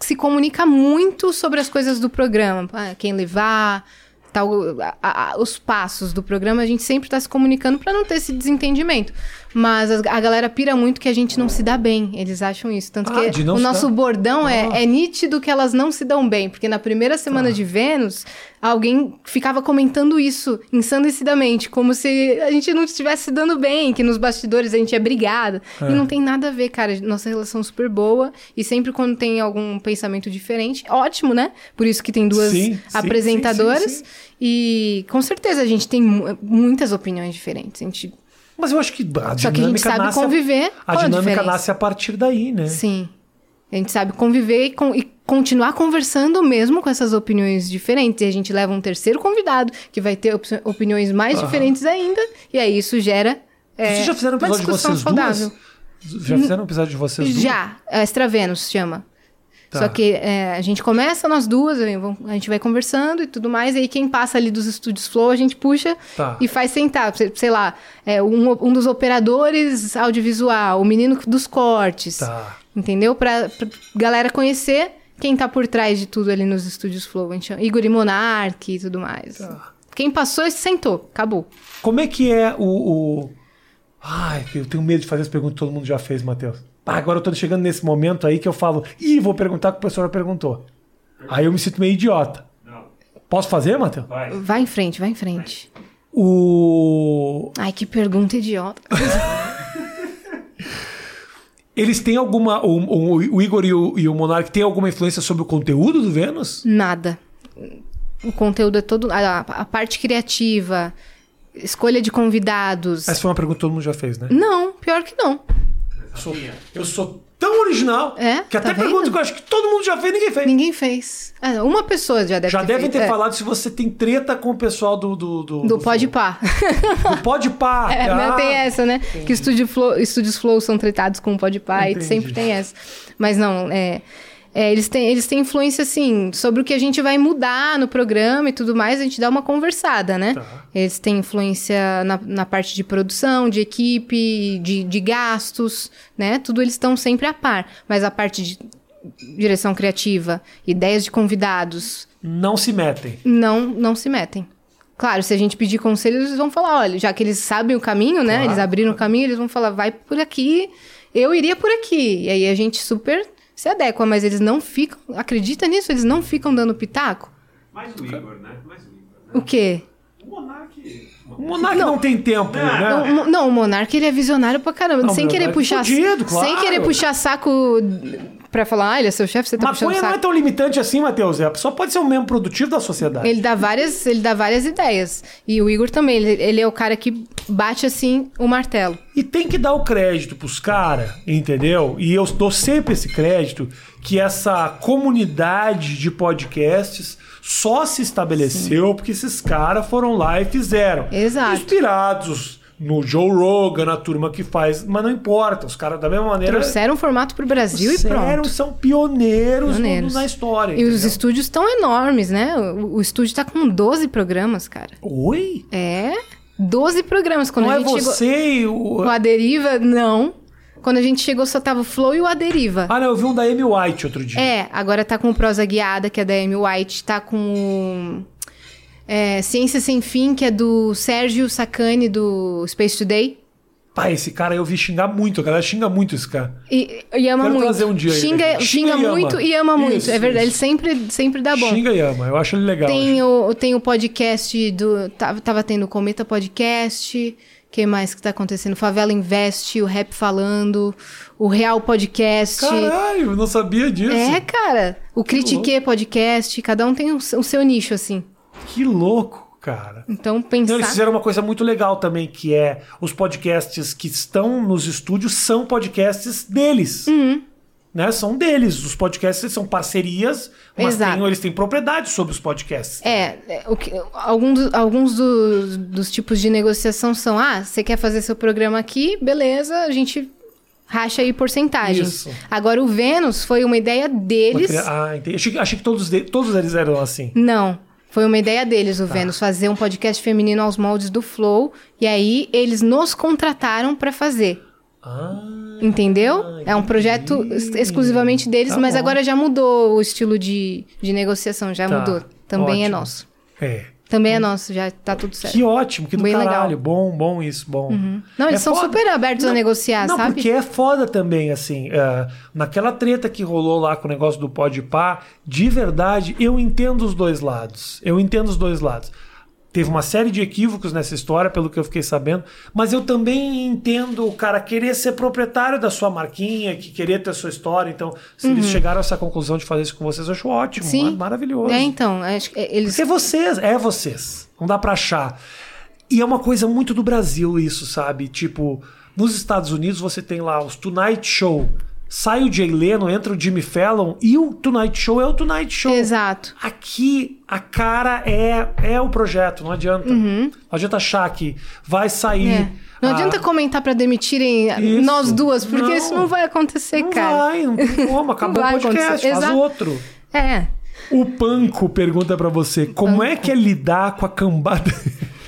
se comunica muito sobre as coisas do programa. Ah, Quem levar, tal, a- a- os passos do programa, a gente sempre tá se comunicando para não ter esse desentendimento. Mas as- a, galera pira muito que a gente não se dá bem. Eles acham isso. Tanto Ah, que o nosso dar- bordão Ah. é, é nítido que elas não se dão bem. Porque na primeira semana Tá. de Vênus, alguém ficava comentando isso ensandecidamente, como se a gente não estivesse se dando bem, que nos bastidores a gente é brigada. É. E não tem nada a ver, cara. Nossa relação é super boa. E sempre quando tem algum pensamento diferente, ótimo, né? Por isso que tem duas Sim, apresentadoras. sim, sim. E com certeza a gente tem mu- muitas opiniões diferentes. A gente... Mas eu acho que a Só que a gente dinâmica sabe conviver A a dinâmica diferença. nasce a partir daí, né? Sim. A gente sabe conviver e, e continuar conversando mesmo com essas opiniões diferentes. E a gente leva um terceiro convidado que vai ter opci- opiniões mais diferentes ainda. E aí isso gera. é, Vocês já fizeram um episódio de vocês saudável. duas? Já fizeram um episódio de vocês duas? Já, é Extra Vênus chama. Tá. Só que é, a gente começa nós duas, a gente vai conversando e tudo mais, e aí quem passa ali dos estúdios Flow, a gente puxa Tá. e faz sentar. Sei, sei lá, é, um, um dos operadores audiovisual, o menino dos cortes. Tá. Entendeu? Pra, pra galera conhecer quem tá por trás de tudo ali nos estúdios Flow. A gente chama Igor e Monark e tudo mais. Tá. Quem passou, sentou. Acabou. Como é que é o, o- Ai, eu tenho medo de fazer as perguntas que todo mundo já fez, Matheus. Ah, agora eu tô chegando nesse momento aí que eu falo, ih, vou perguntar o que o pessoal já perguntou. Aí eu me sinto meio idiota. Não, Posso fazer, Matheus? vai. Vai em frente, vai em frente. O... Ai, que pergunta idiota. Eles têm alguma. O, o- o Igor e o, e o Monark têm alguma influência sobre o conteúdo do Vênus? Nada. O conteúdo é todo. A, a parte criativa, escolha de convidados. Essa foi uma pergunta que todo mundo já fez, né? Não, pior que não. Eu sou, eu sou tão original É, que até tá pergunta que eu acho que todo mundo já fez ninguém fez. Ninguém fez. Ah, uma pessoa já deve já ter devem feito, ter é. falado se você tem treta com o pessoal do. Do, do, Do Pode Pá. Do Pode Pá. É, Ah, mas tem essa, né? Que estúdio Flow, estúdios Flow são tratados com o Podpah e Entendi. sempre tem essa. Mas não, é, é, eles, têm, eles têm influência, assim, sobre o que a gente vai mudar no programa e tudo mais, a gente dá uma conversada, né? Tá. Eles têm influência na, na parte de produção, de equipe, de, de gastos, né? Tudo eles estão sempre a par. Mas a parte de direção criativa, ideias de convidados, Não se metem. não, não se metem. Claro, se a gente pedir conselho, eles vão falar, olha, já que eles sabem o caminho, né? Claro. Eles abriram o caminho, eles vão falar, vai por aqui, eu iria por aqui. E aí a gente super se adequa, mas eles não ficam, acredita nisso? Eles não ficam dando pitaco? Mais o Igor, né? Mais o Igor, né? O quê? O Monark. O Monark não, tem tempo, Não, né? Não, o- não, o Monark ele é visionário pra caramba. Não, sem querer é puxar. fudido, claro. Sem querer puxar saco pra falar, ah, ele é seu chefe, você tá Maconha não é tão limitante assim, Matheus. A pessoa pode ser um membro produtivo da sociedade. Ele dá várias, ele dá várias ideias. E o Igor também, ele, ele é o cara que bate assim o martelo. E tem que dar o crédito pros caras, entendeu? E eu dou sempre esse crédito que essa comunidade de podcasts só se estabeleceu porque esses caras foram lá e fizeram. Exato. Inspirados no Joe Rogan, na turma que faz, mas não importa. Os caras da mesma maneira Trouxeram um formato pro Brasil e pronto. são pioneiros, Pioneiros. na história. E os entendeu? estúdios estão enormes, né? O, o estúdio tá com 12 programas, cara. Oi? É, 12 programas. Quando Não a é gente chegou. você e o... O Aderiva, não. Quando a gente chegou, só tava o Flow e o Aderiva. Ah, não, eu vi um da Amy White outro dia. É, agora tá com o Prosa Guiada, que é da Amy White. Tá com o é, Ciência Sem Fim, que é do Sérgio Sacani, do Space Today. Pá, esse cara eu vi xingar muito, a galera xinga muito esse cara. E, e ama Quero muito. trazer um dia xinga, xinga, Xinga e ama. muito e ama muito. Isso, é verdade, isso. ele sempre, sempre dá bom. Xinga e ama, eu acho ele legal. Tem o, tem o podcast do. Tava, tava tendo o Cometa Podcast. que mais que tá acontecendo? Favela Invest, o Rap Falando, o Real Podcast. Caralho, eu não sabia disso. É, cara. O Critique Podcast. Cada um tem o, o seu nicho, assim. Que louco, cara. Então, Então, pensar. eles fizeram uma coisa muito legal também, que é os podcasts que estão nos estúdios são podcasts deles. Uhum. Né? São deles. Os podcasts são parcerias, mas têm- eles têm propriedade sobre os podcasts. É, é, que, alguns, alguns dos, dos tipos de negociação são: ah, você quer fazer seu programa aqui, beleza, a gente racha aí porcentagens. Isso. Agora, o Vênus foi uma ideia deles. Ah, entendi. Achei, que- achei que todos, de- todos eles eram assim. Não. Foi uma ideia deles, Tá. o Vênus, fazer um podcast feminino aos moldes do Flow. E aí eles nos contrataram pra fazer. Ah, Entendeu? é um projeto ex- exclusivamente deles, Tá mas bom. agora já mudou o estilo de, de negociação, já Tá. mudou. Também é Ótimo. nosso. é. Também é nosso, já tá tudo certo. Que ótimo, que do Bem caralho. legal. Bom, bom isso, bom. Não, eles É são foda. super abertos a negociar, Não, sabe? porque é foda também, assim. é, naquela treta que rolou lá com o negócio do pode pá, de verdade, eu entendo os dois lados. Eu entendo os dois lados. Teve uma série de equívocos nessa história, pelo que eu fiquei sabendo, mas eu também entendo o cara querer ser proprietário da sua marquinha, que querer ter a sua história. Então, se eles chegaram a essa conclusão de fazer isso com vocês, eu acho ótimo, Uhum. Sim. mar- maravilhoso. É, então, acho que eles. Porque é vocês, é vocês. Não dá pra achar. E é uma coisa muito do Brasil isso, sabe? Tipo, nos Estados Unidos você tem lá os Tonight Show. Sai o Jay Leno, entra o Jimmy Fallon e o Tonight Show é o Tonight Show. Exato. Aqui a cara é é o projeto, não adianta. Não adianta achar que vai sair. Uhum. É. Não a- adianta comentar pra demitirem Isso. nós duas, porque Não. isso não vai acontecer, Não cara. vai, não tem como. Acabou o podcast, acontecer. faz Exato. outro. É. O Panco pergunta pra você: como é que é lidar com a cambada.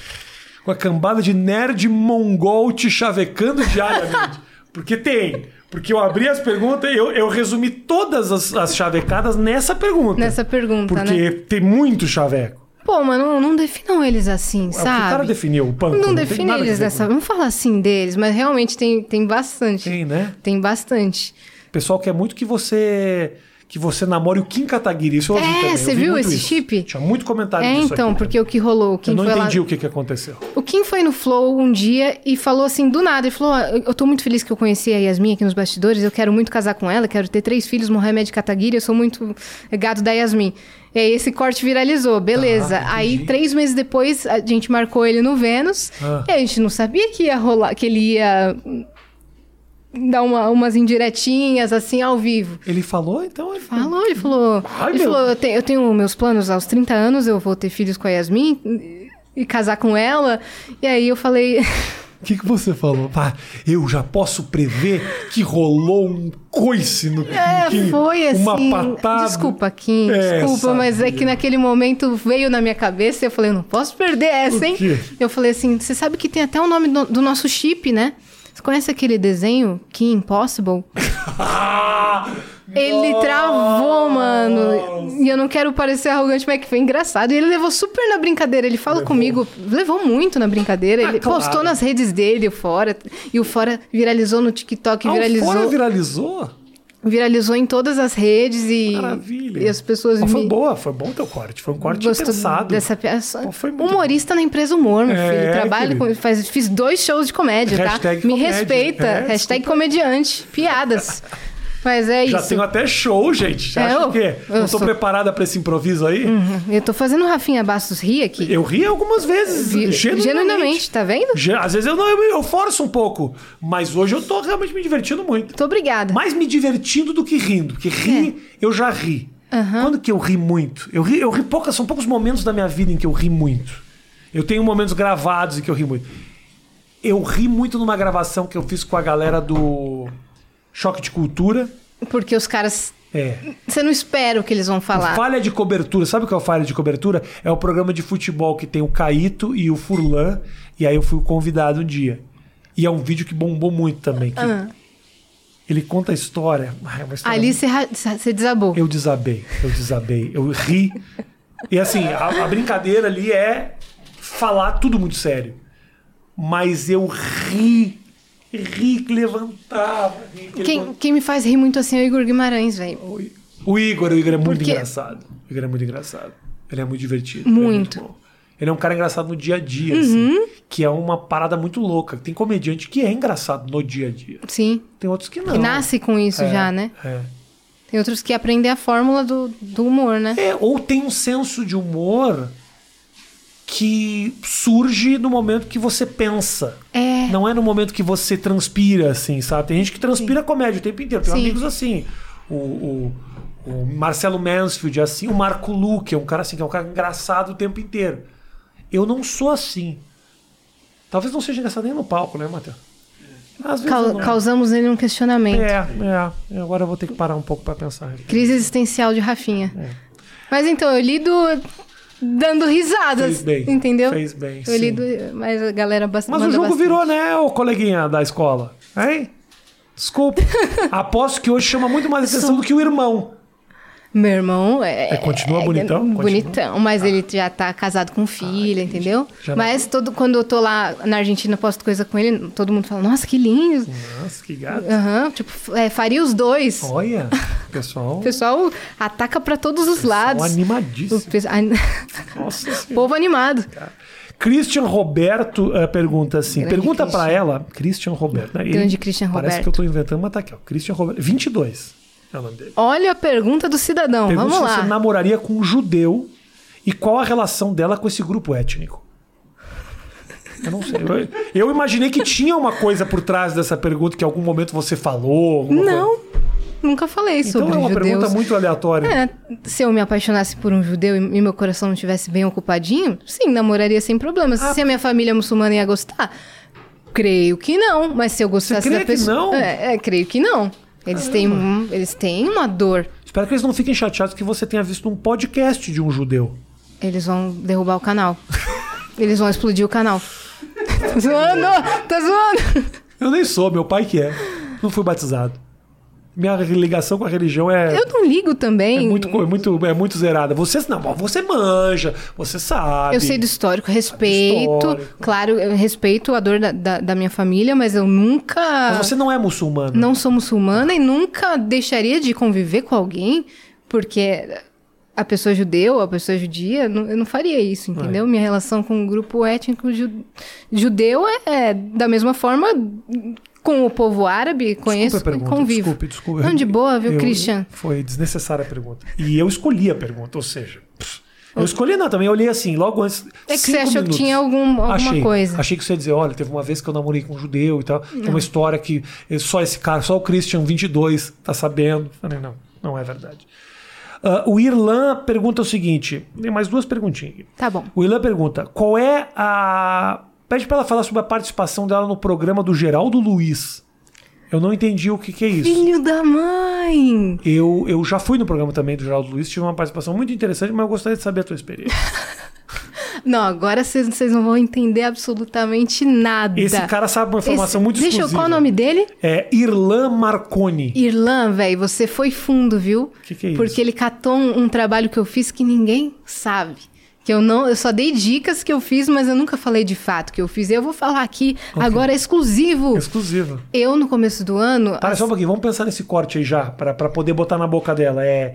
com a cambada de nerd mongol te chavecando diariamente? Porque tem. Porque eu abri as perguntas e eu, eu resumi todas as, as chavecadas nessa pergunta. Nessa pergunta, Porque né? tem muito chaveco. Pô, mas não, não definam eles assim, É o que o cara sabe? definiu, o Panco. Não, tem define eles dessa. Vamos falar assim deles, mas realmente tem, tem bastante. Tem, né? Tem bastante. O pessoal quer muito que você. Que você namore o Kim Kataguiri. Isso eu ouvi É, também. você vi viu esse isso. chip? Tinha muito comentário É, disso então, aqui porque o que rolou, o Kim Eu não foi lá- entendi o que, que aconteceu. O Kim foi no Flow um dia e falou assim, do nada, ele falou, "Ah, eu tô muito feliz que eu conheci a Yasmin aqui nos bastidores, eu quero muito casar com ela, quero ter três filhos, Mohamed Kataguiri, eu sou muito gado da Yasmin. E aí esse corte viralizou, beleza. Tá, aí, entendi. três meses depois, a gente marcou ele no Vênus, Ah. e a gente não sabia que ia rolar, que ele ia dar uma- umas indiretinhas, assim, ao vivo. Ele falou, então? Ele Falou, ele falou. Ai, ele meu. falou: eu, te- eu tenho meus planos aos 30 anos, eu vou ter filhos com a Yasmin e, e casar com ela. E aí eu falei. O que, que você falou? Pá, eu já posso prever que rolou um coice no É, Kim, foi assim. Uma patada. Desculpa, Kim. É, desculpa, mas é sabia. que naquele momento veio na minha cabeça O que o conhece aquele desenho, Kim Impossible? Ele nossa. travou, mano. E eu não quero parecer arrogante, mas que foi engraçado. E ele levou super na brincadeira. Ele fala Levou. comigo, levou muito na brincadeira. Ah, ele claro. postou nas redes dele, o Fora. E o Fora viralizou no TikTok, Ah, o viralizou. Fora viralizou? Viralizou em todas as redes e, Maravilha. e as pessoas Mas foi me boa, foi bom teu corte. Foi um corte gostou pensado. dessa peça. Pô, foi muito Humorista na empresa humor, meu É, filho. Trabalho querido. com, faz, fiz dois shows de comédia, Hashtag tá? Me comédia. respeita. É, Hashtag desculpa. comediante. Piadas. Mas é Já isso. tenho até show, gente. Já É, acha eu- o quê? eu Não tô sou- preparada pra esse improviso aí? Uhum. Eu tô fazendo o Rafinha Bastos rir aqui. Eu ri algumas vezes, Vi- genuinamente. genuinamente, tá vendo? Às vezes eu não, eu, eu forço um pouco, mas hoje eu tô realmente me divertindo muito. Muito obrigada. Mais me divertindo do que rindo, porque rir, eu já ri. É. Aham. Quando que eu ri muito? Eu ri, eu ri poucas, são poucos momentos da minha vida em que eu ri muito. Eu tenho momentos gravados em que eu ri muito. Eu ri muito numa gravação que eu fiz com a galera do Choque de Cultura. Porque os caras. É. Você não espera o que eles vão falar. Falha de cobertura. Sabe o que é o falha de cobertura? É o programa de futebol que tem o Caíto e o Furlan. E aí eu fui o convidado um dia. E é um vídeo que bombou muito também. que Ah. Ele conta a história. É história Ali você, você desabou. Eu desabei, eu desabei, eu ri. E assim, a, a brincadeira ali é falar tudo muito sério. Mas eu ri, ri que levantava. ri que Quem, levantava. quem me faz rir muito assim é o Igor Guimarães, velho. O Igor, o Igor é muito Porque- engraçado. O Igor é muito engraçado. Ele é muito divertido. Muito. Ele é, bom. Ele é um cara engraçado no dia a dia, assim, que é uma parada muito louca. Tem comediante que é engraçado no dia a dia. Sim. Tem outros que não. Que nasce com isso É, já, né? É. Tem outros que aprendem a fórmula do, do humor, né? É, ou tem um senso de humor que surge no momento que você pensa. É. Não é no momento que você transpira, assim, sabe? Tem gente que transpira comédia o tempo inteiro. Tem Sim. amigos assim. O, o, o Marcelo Mansfield é assim. O Marco Luque é um cara assim, que é um cara engraçado o tempo inteiro. Eu não sou assim. Talvez não seja engraçado nem no palco, né, Matheus? Às vezes Cau- eu não. causamos nele um questionamento. É, é. Agora eu vou ter que parar um pouco pra pensar. Crise existencial de Rafinha. É. Mas então, eu lido dando risadas. Fez bem. Entendeu? Fez bem, Eu lido, mas a galera bastante. Mas o jogo virou, né, ô coleguinha da escola? Hein? Desculpa. Aposto que hoje chama muito mais atenção do que o irmão. Meu irmão é. É, continua bonitão? Continua? Bonitão, mas ele já tá casado com filha, entendeu? Já não- mas todo, quando eu tô lá na Argentina, posto coisa com ele, todo mundo fala, nossa, que lindo. Nossa, que gato. Aham, tipo, é, faria os dois. Olha, pessoal. O pessoal ataca pra todos os lados. São O animadíssimos. pe- a- Nossa. Povo animado. Christian Roberto eh, pergunta assim. Grande pergunta pra ela, Christian Roberto. Né? Grande Christian Parece Roberto. que eu tô inventando, mas tá aqui, ó. Christian Roberto. 22 é o nome dele. Olha a pergunta do cidadão. Pergunta Vamos se lá. você namoraria com um judeu e qual a relação dela com esse grupo étnico. Eu não sei. Eu, eu imaginei que tinha uma coisa por trás dessa pergunta que em algum momento você falou. alguma coisa. Não, nunca falei Então sobre é uma judeus. pergunta muito aleatória. É, se eu me apaixonasse por um judeu e meu coração não estivesse bem ocupadinho, sim, namoraria sem problemas. Ah, se a minha família muçulmana ia gostar, creio que não. Mas se eu gostasse crê da que não? É, é, creio que não. Eles têm, um- eles têm uma dor. Espero que eles não fiquem chateados que você tenha visto um podcast de um judeu. Eles vão derrubar o canal. Eles vão explodir o canal. tá zoando! Tá zoando! Eu nem sou, meu pai que é. Não fui batizado. Minha ligação com a religião é, Eu não ligo também. é muito, é muito, é muito zerada. Você não, você manja, você sabe. Eu sei do histórico, respeito. histórico. Claro, eu respeito a dor da, da, da minha família, mas eu nunca. Mas você não é muçulmano. Não sou muçulmana e nunca deixaria de conviver com alguém, porque a pessoa é judeu, a pessoa é judia, eu não faria isso, entendeu? Minha relação com o grupo étnico ju- judeu é da mesma forma com o povo árabe, conheço Desculpa a pergunta, convivo. desculpe, desculpe. Não, de boa, viu, Eu- Christian? Foi desnecessária a pergunta. E eu escolhi a pergunta, ou seja... Eu escolhi não, também eu olhei assim, logo antes. É que você achou que minutos. tinha algum, alguma achei, coisa. Achei que você ia dizer, olha, teve uma vez que eu namorei com um judeu e tal. Tem uma história que só esse cara, só o Christian 22 tá sabendo. Falei, não, não é verdade. Ah, o Irlan pergunta o seguinte: tem mais duas perguntinhas. Tá bom. O Irlan pergunta: qual é a. Pede pra ela falar sobre a participação dela no programa do Geraldo Luiz. Eu não entendi o que, que é isso. Filho da mãe! Eu, eu já fui no programa também do Geraldo Luiz, tive uma participação muito interessante, mas eu gostaria de saber a tua experiência. Não, agora vocês não vão entender absolutamente nada. Esse cara sabe uma informação Esse- muito Deixa eu, exclusiva. qual o nome dele? É Irlan Marconi. Irlan, velho, você foi fundo, viu? Que que é isso? Porque ele catou um, um trabalho que eu fiz que ninguém sabe. Que eu não, eu só dei dicas que eu fiz, mas eu nunca falei de fato que eu fiz. Eu vou falar aqui agora é exclusivo. Exclusivo. Eu no começo do ano, Para as- só um pouquinho, vamos pensar nesse corte aí já, pra pra poder botar na boca dela. É.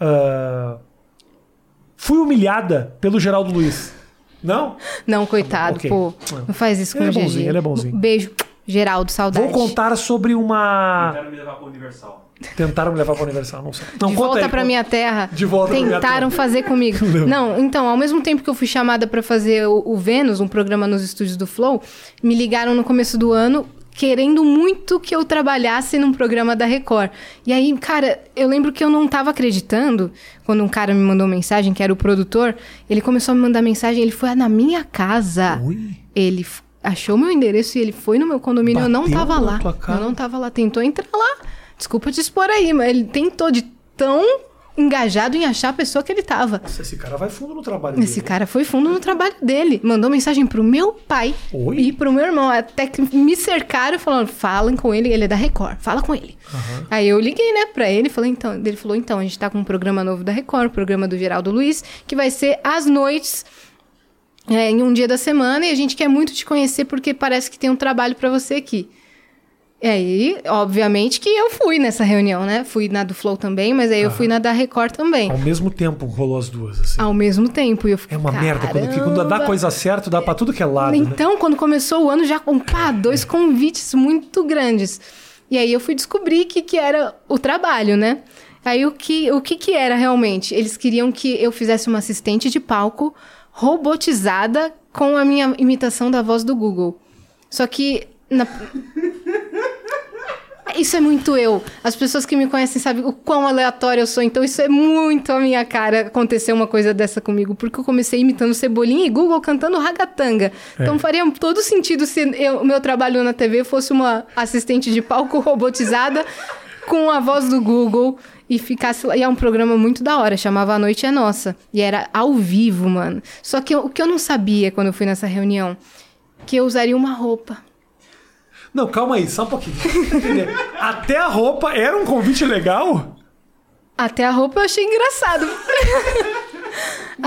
ah, fui humilhada pelo Geraldo Luiz. Não? não coitado, Ok. pô, não faz isso com Ele é o GG. bonzinho, ele é bonzinho. Beijo, Geraldo, saudade. Vou contar sobre uma. Quero me levar pro Universal. Tentaram me levar pra Universal, não sei. Não, de volta aí, pra conta. minha terra. De volta pra minha Tentaram terra. fazer comigo. Não, então, ao mesmo tempo que eu fui chamada pra fazer o, o Vênus, um programa nos estúdios do Flow, me ligaram no começo do ano querendo muito que eu trabalhasse num programa da Record. E aí, cara, eu lembro que eu não tava acreditando quando um cara me mandou mensagem, que era o produtor, ele começou a me mandar mensagem, ele foi na minha casa. Ui. Ele achou meu endereço e ele foi no meu condomínio. eu não Bateu tava lá. Eu não tava lá. Tentou entrar lá. Desculpa te expor aí, mas ele tentou de tão engajado em achar a pessoa que ele tava. Nossa, esse cara vai fundo no trabalho Esse dele. cara foi fundo no trabalho dele. Mandou mensagem pro meu pai Oi? e pro meu irmão. Até que me cercaram falando: falem com ele, ele é da Record, fala com ele. Aí eu liguei, né, pra ele falei, então. Ele falou: então, a gente tá com um programa novo da Record, o programa do Geraldo Luiz, que vai ser às noites. é, em um dia da semana, e a gente quer muito te conhecer porque parece que tem um trabalho pra você aqui. E aí, obviamente que eu fui nessa reunião, né? Fui na do Flow também, mas aí eu fui na da Record também. Ao mesmo tempo rolou as duas, assim. Ao mesmo tempo. E eu fiquei, É uma merda. Quando, quando dá coisa certa, dá pra tudo que é lado, né? Então, quando começou o ano, já com pá, dois convites muito grandes. E aí eu fui descobrir que, que era o trabalho, né? Aí o que, o que que era realmente? Eles queriam que eu fizesse uma assistente de palco robotizada com a minha imitação da voz do Google. Só que na- Isso é muito eu. As pessoas que me conhecem sabem o quão aleatório eu sou. Então, isso é muito a minha cara acontecer uma coisa dessa comigo. Porque eu comecei imitando Cebolinha e Google cantando ragatanga. Então, faria todo sentido se o meu trabalho na TV fosse uma assistente de palco robotizada com a voz do Google e ficasse lá. E é um programa muito da hora, chamava A Noite é Nossa. E era ao vivo, mano. Só que eu- o que eu não sabia quando eu fui nessa reunião, que eu usaria uma roupa. Não, calma aí, só um pouquinho. Até a roupa era um convite legal? Até a roupa eu achei engraçado.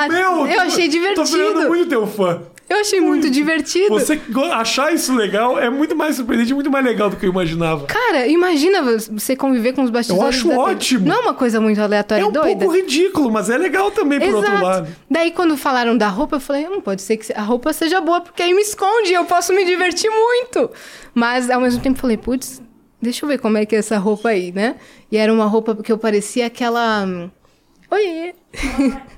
Meu, eu tô- achei Tô virando divertido. muito teu fã. Eu achei muito divertido. Você achar isso legal é muito mais surpreendente, muito mais legal do que eu imaginava. Cara, imagina você conviver com os bastidores. acho da TV. ótimo. Não é uma coisa muito aleatória É e um doida? pouco ridículo, mas é legal também, por outro lado. Daí, quando falaram da roupa, eu falei, hum, pode ser que a roupa seja boa, porque aí me esconde, eu posso me divertir muito. Mas, ao mesmo tempo, falei, putz, deixa eu ver como é que é essa roupa aí, né? E era uma roupa que eu parecia aquela... hum, Oi,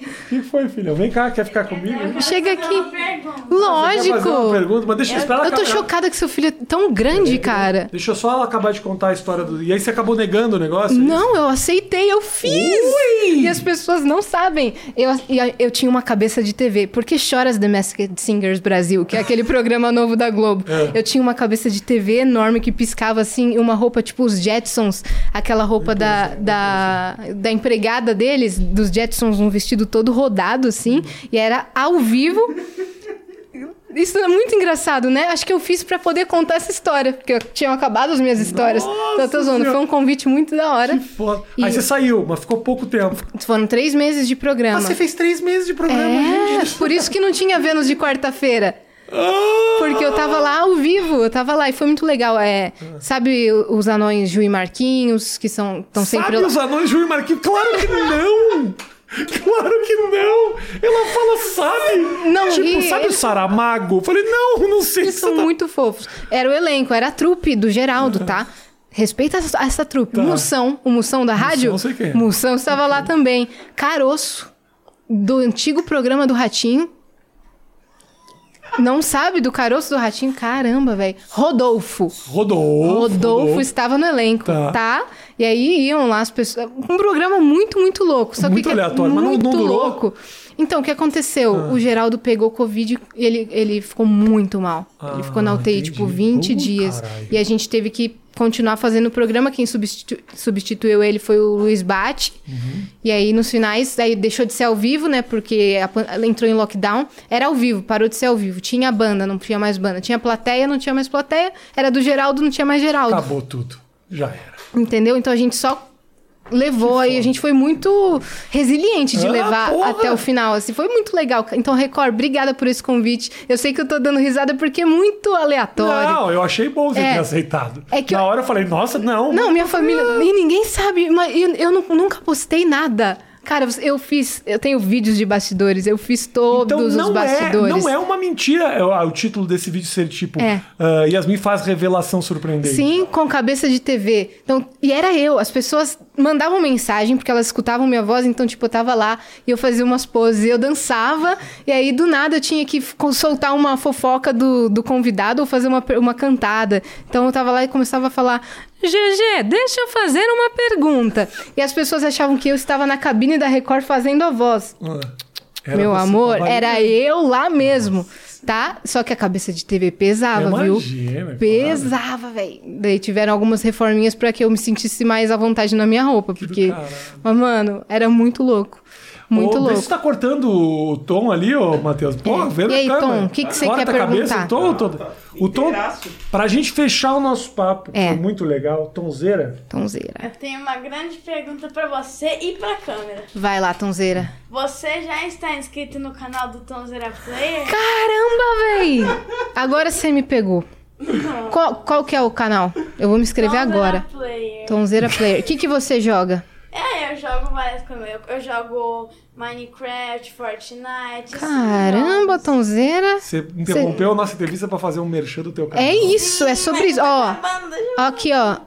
O que foi, filha? Vem cá, quer ficar comigo? chega aqui. Fazer uma Lógico. pergunta, mas deixa eu esperar Eu tô acabar. chocada que seu filho é tão grande, cara. Deixa só ela acabar de contar a história do. E aí você acabou negando o negócio? Não, eu aceitei, eu fiz. Ui! E as pessoas não sabem. Eu, e eu tinha uma cabeça de TV. Por que choras The Masked Singers Brasil? Que é aquele programa novo da Globo. É. Eu tinha uma cabeça de TV enorme que piscava assim, uma roupa tipo os Jetsons, aquela roupa da, da, da empregada deles, dos Jetsons, um vestido todo rodado assim. E era ao vivo. Isso é muito engraçado, né? Acho que eu fiz pra poder contar essa história, porque eu tinha acabado as minhas histórias. Nossa tô zoando. Foi um convite muito da hora. Foda. E- Aí você saiu, mas ficou pouco tempo. Foram três meses de programa. Mas você fez três meses de programa, É, gente. por isso que não tinha Vênus de quarta-feira. Ah! Porque eu tava lá ao vivo, eu tava lá e foi muito legal. É, sabe os anões Ju e Marquinhos, que são estão sempre Sabe os anões Ju e Marquinhos? Claro que não! Claro que não! Ela fala, sabe? Não, tipo, e sabe o Saramago? Eu falei, não, não sei Eles se são tá... muito fofos. Era o elenco, era a trupe do Geraldo, tá? Respeita essa, essa trupe. Tá. Moção, o Moção da rádio. não sei quem é. Moção estava lá também. Caroço, do antigo programa do Ratinho. Não sabe do caroço do Ratinho? Caramba, velho. Rodolfo. Rodolfo. Rodolfo estava no elenco, Tá. tá. E aí iam lá as pessoas. Um programa muito, muito louco. Só Muito que é aleatório, mas não- não muito durou? Ah. louco. Então, o que aconteceu? O Geraldo pegou Covid e ele, ele ficou muito mal. ele ficou na Ah, UTI, entendi. tipo, 20 Uh, dias. caralho. E a gente teve que continuar fazendo o programa. Quem substitu- substituiu ele foi o Luiz Bate. Uhum. E aí, nos finais, aí deixou de ser ao vivo, né? Porque a entrou em lockdown. Era ao vivo, parou de ser ao vivo. Tinha banda, não tinha mais banda. Tinha plateia, não tinha mais plateia. Era do Geraldo, não tinha mais Geraldo. Acabou tudo. Já era. Entendeu? Então a gente só levou aí, a gente foi muito resiliente de Ah, levar porra! até o final, assim, foi muito legal. Então, Record, obrigada por esse convite. Eu sei que eu tô dando risada porque é muito aleatório. Não, eu achei bom você É. ter aceitado. É que Na eu- hora eu falei, nossa, não. Não, minha família, e ninguém sabe, mas eu, eu nu- nunca postei nada. Cara, eu fiz. Eu tenho vídeos de bastidores, eu fiz todos Então os não é, bastidores. não é uma mentira é o, o título desse vídeo ser tipo É. ah, Yasmin faz revelação surpreendente. Sim, com cabeça de TV. Então, e era eu. As pessoas mandavam mensagem porque elas escutavam minha voz, então, tipo, eu tava lá e eu fazia umas poses, eu dançava, e aí do nada eu tinha que soltar uma fofoca do, do convidado ou fazer uma, uma cantada. Então eu tava lá e começava a falar. GG, deixa eu fazer uma pergunta. E as pessoas achavam que eu estava na cabine da Record fazendo a voz. Ah, era Meu amor, era eu lá mesmo, tá? Só que a cabeça de TV pesava, viu? Pesava, velho. Daí tiveram algumas reforminhas pra que eu me sentisse mais à vontade na minha roupa, porque, mas, mano, era muito louco. Muito Ô, Vê louco. se você tá cortando o tom ali, ô Matheus. Pô, É. vendo E aí, cara, Tom, o que que você Corta quer a cabeça, perguntar? O tom, todo. O tom, pra gente fechar o nosso papo, que É. foi muito legal, Tonzeira. Tonzeira. Eu tenho uma grande pergunta pra você e pra câmera. Vai lá, Tonzeira. Você já está inscrito no canal do Tonzeira Player? Caramba, véi! Agora você me pegou. Qual, qual que é o canal? Eu vou me inscrever Tonzeira agora. Player. Tonzeira Player. O que, que você joga? É, eu jogo várias coisas. Eu, eu jogo Minecraft, Fortnite. Caramba, jogos. Tonzeira. Você interrompeu a nossa entrevista pra fazer um merchan do teu canal. É isso, é sobre isso. Ó, aqui, ó.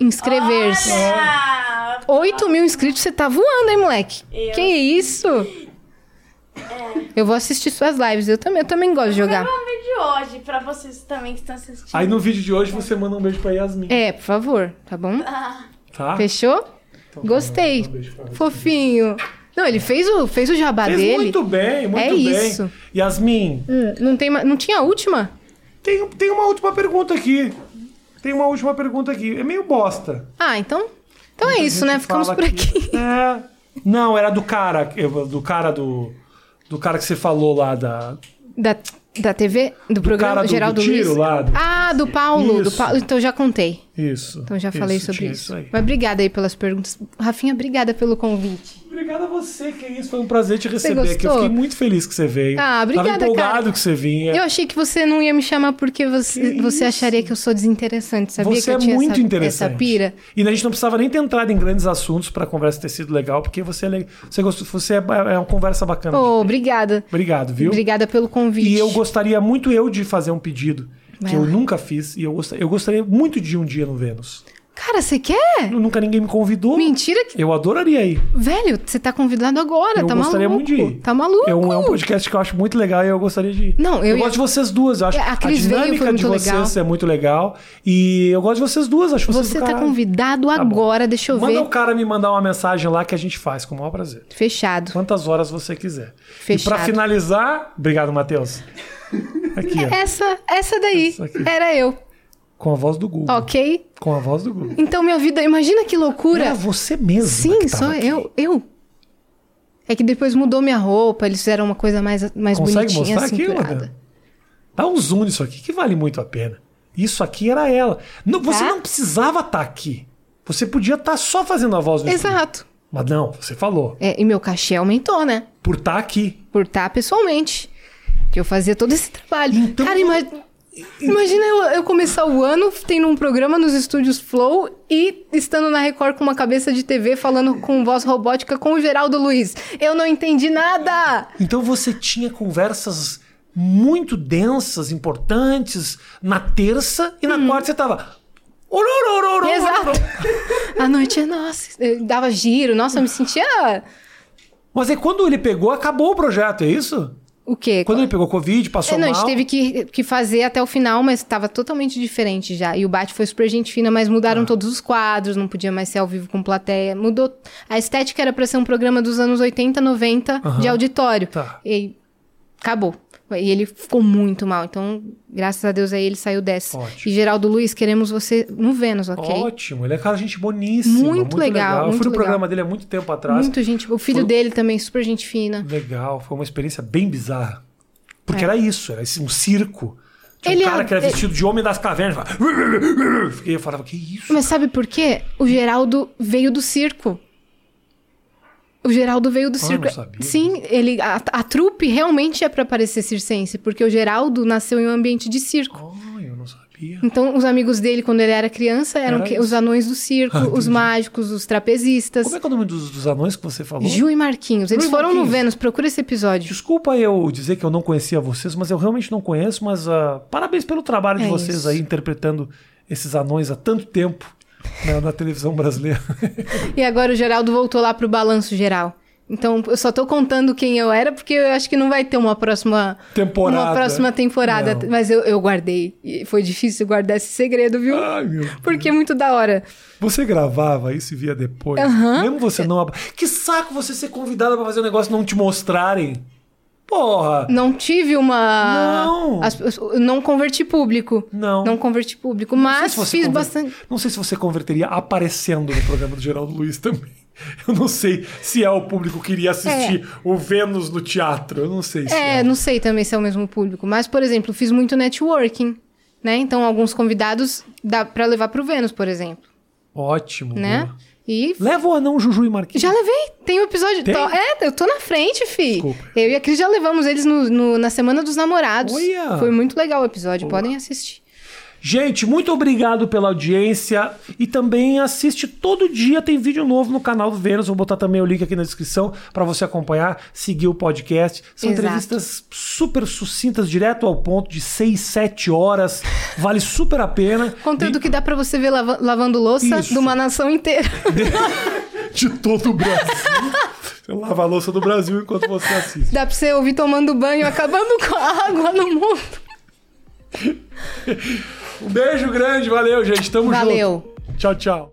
Inscrever-se. Olha! 8 mil inscritos, você tá voando, hein, moleque? Eu- Que isso? Eu vou assistir suas lives. Eu também, eu também gosto de jogar. Um vídeo hoje pra vocês também que estão assistindo. Aí no vídeo de hoje você manda um beijo pra Yasmin. É, por favor, tá bom? Ah, Tá? Fechou? Gostei. Fofinho. Não, ele fez o, fez o jabá Fez dele. muito bem, muito É bem. isso. Yasmin, Hum, não, tem, não tinha a última? tem, tem uma última pergunta aqui. Tem uma última pergunta aqui. É meio bosta. Ah, então. Então é Muita isso, gente né? Ficamos por que- aqui. É. Não, era do cara, do cara do. Do cara que você falou lá da. Da, da TV? Do, programa cara do- Geraldo do tiro Luiz? lá, do- Ah, do Paulo, do Isso. Paulo. Então já contei. Isso. Então já falei sobre isso. aí. Mas obrigada aí pelas perguntas. Rafinha, obrigada pelo convite. Obrigado a você, que isso. Foi um prazer te receber aqui. Eu fiquei muito feliz que você veio. Ah, obrigada, Tava empolgado cara. que você vinha. Eu achei que você não ia me chamar porque você, Que você isso? acharia que eu sou desinteressante. Sabia você que eu é tinha muito essa, interessante. essa pira? E a gente não precisava nem ter entrado em grandes assuntos para a conversa ter sido legal, porque você é, você gostou, você é, é uma conversa bacana. Oh, obrigada. Obrigado, viu? Obrigada pelo convite. E eu gostaria muito eu de fazer um pedido Vai que eu lá. nunca fiz e eu gostaria, eu gostaria muito de ir um dia no Vênus. Cara, você quer? Nunca ninguém me convidou. Mentira que. Eu adoraria ir. Velho, você tá convidado agora, eu tá gostaria maluco? muito de ir. Tá maluco? É um, é um podcast que eu acho muito legal e eu gostaria de ir. Não, eu ia- gosto de vocês duas. Eu acho É, a a, Cris veio, dinâmica de vocês legal. é muito legal. E eu gosto de vocês duas. Acho vocês Você tá convidado Tá bom. agora, deixa eu Manda ver. o cara me mandar uma mensagem lá que a gente faz, com o maior prazer. Fechado. Quantas horas você quiser. E Fechado. pra finalizar, obrigado, Matheus. Aqui, ó, Essa, essa daí Essa aqui. era eu, com a voz do Google. ok? Com a voz do Google. Então minha vida, imagina que loucura. É você mesmo. Sim, sou eu, eu. É que depois mudou minha roupa, eles fizeram uma coisa mais, mais Consegue bonitinha, mostrar aqui, cinturada. Madame? Dá um zoom nisso aqui, que vale muito a pena. Isso aqui era ela. Não, você Tá. não precisava estar aqui. Você podia estar só fazendo a voz do. Exato. Mas não, você falou. É, e meu cachê aumentou, né? Por estar aqui. Por estar pessoalmente. Que eu fazia todo esse trabalho. Então- Cara, ima- imagina eu, eu começar o ano tendo um programa nos estúdios Flow e estando na Record com uma cabeça de TV falando com voz robótica com o Geraldo Luiz. Eu não entendi nada! Então você tinha conversas muito densas, importantes, na terça e na quarta você tava. Exato. A noite é nossa. Eu dava giro. Nossa, eu me sentia. Mas aí quando ele pegou, acabou o projeto, é isso? O quê? Quando ele pegou Covid, passou É, não, a mal. gente teve que, que fazer até o final, mas estava totalmente diferente já. E o Bate foi super gente fina, mas Ah. mudaram todos os quadros, não podia mais ser ao vivo com plateia. Mudou. A estética era para ser um programa dos anos 80, 90 de auditório. Tá. E acabou. E ele ficou muito mal. Então, graças a Deus aí ele saiu dessa. Ótimo. E Geraldo Luiz, queremos você no Vênus, ok? Ótimo, ele é cara gente boníssima. Muito Muito, legal, legal. Eu muito fui no legal. programa dele há muito tempo atrás. Muito gente. O filho Foi- dele também, super gente fina. Legal, foi uma experiência bem bizarra. Porque É. era isso, era um circo. Tinha Ele um cara é- que era ele- vestido de homem das cavernas. falava, Fiquei, eu falava, que isso? Mas sabe por quê? O Geraldo veio do circo. O Geraldo veio do Ah, circo. não sabia Sim, ele a, a trupe realmente é pra parecer circense, porque o Geraldo nasceu em um ambiente de circo. Ai, eu não sabia. Então, os amigos dele, quando ele era criança, eram Era os anões do circo, Ah, os mágicos, os trapezistas. Como é que é o nome dos, dos anões que você falou? Ju e Marquinhos. Eles foram no Marquinhos. Vênus, procura esse episódio. Desculpa eu dizer que eu não conhecia vocês, mas eu realmente não conheço, mas ah, parabéns pelo trabalho de É vocês isso. aí interpretando esses anões há tanto tempo né, na televisão brasileira. E agora o Geraldo voltou lá pro balanço geral. Então, eu só tô contando quem eu era, porque eu acho que não vai ter uma próxima Temporada. Uma próxima temporada. Não. Mas eu, eu guardei. E foi difícil guardar esse segredo, viu? Ai, meu Porque é muito da hora. Você gravava isso e via depois? Aham. Mesmo você não. Que saco você ser convidada pra fazer um negócio e não te mostrarem. Porra! Não tive uma. Não. As- não converti público. Não. Não converti público. Não Mas se fiz conver- bastante. Não sei se você converteria aparecendo no programa do Geraldo Luiz também. Eu não sei se é o público que iria assistir o Vênus no teatro. Eu não sei se é. É, não sei também se é o mesmo público. Mas, por exemplo, fiz muito networking. Né? Então, alguns convidados dá pra levar pro Vênus, por exemplo. Ótimo. Né? boa. E Leva o anão Juju e Marquinhos. Já levei. Tem um episódio. Tem? Tô- é, eu tô na frente, fi. Desculpa. Eu e a Cris já levamos eles no, no- na Semana dos Namorados. Olha! Foi muito legal o episódio. Podem assistir. Gente, muito obrigado pela audiência e também assiste todo dia, tem vídeo novo no canal do Vênus. Vou botar também o link aqui na descrição para você acompanhar, seguir o podcast. São Exato. entrevistas super sucintas, direto ao ponto, de 6, 7 horas. Vale super a pena. Conteúdo que dá pra você ver lava- lavando louça Isso. de uma nação inteira. de todo o Brasil. Você lava a louça do Brasil enquanto você assiste. dá pra você ouvir tomando banho, acabando com a água no mundo. Um beijo grande, valeu, gente. Tamo Valeu. junto. Tchau, tchau.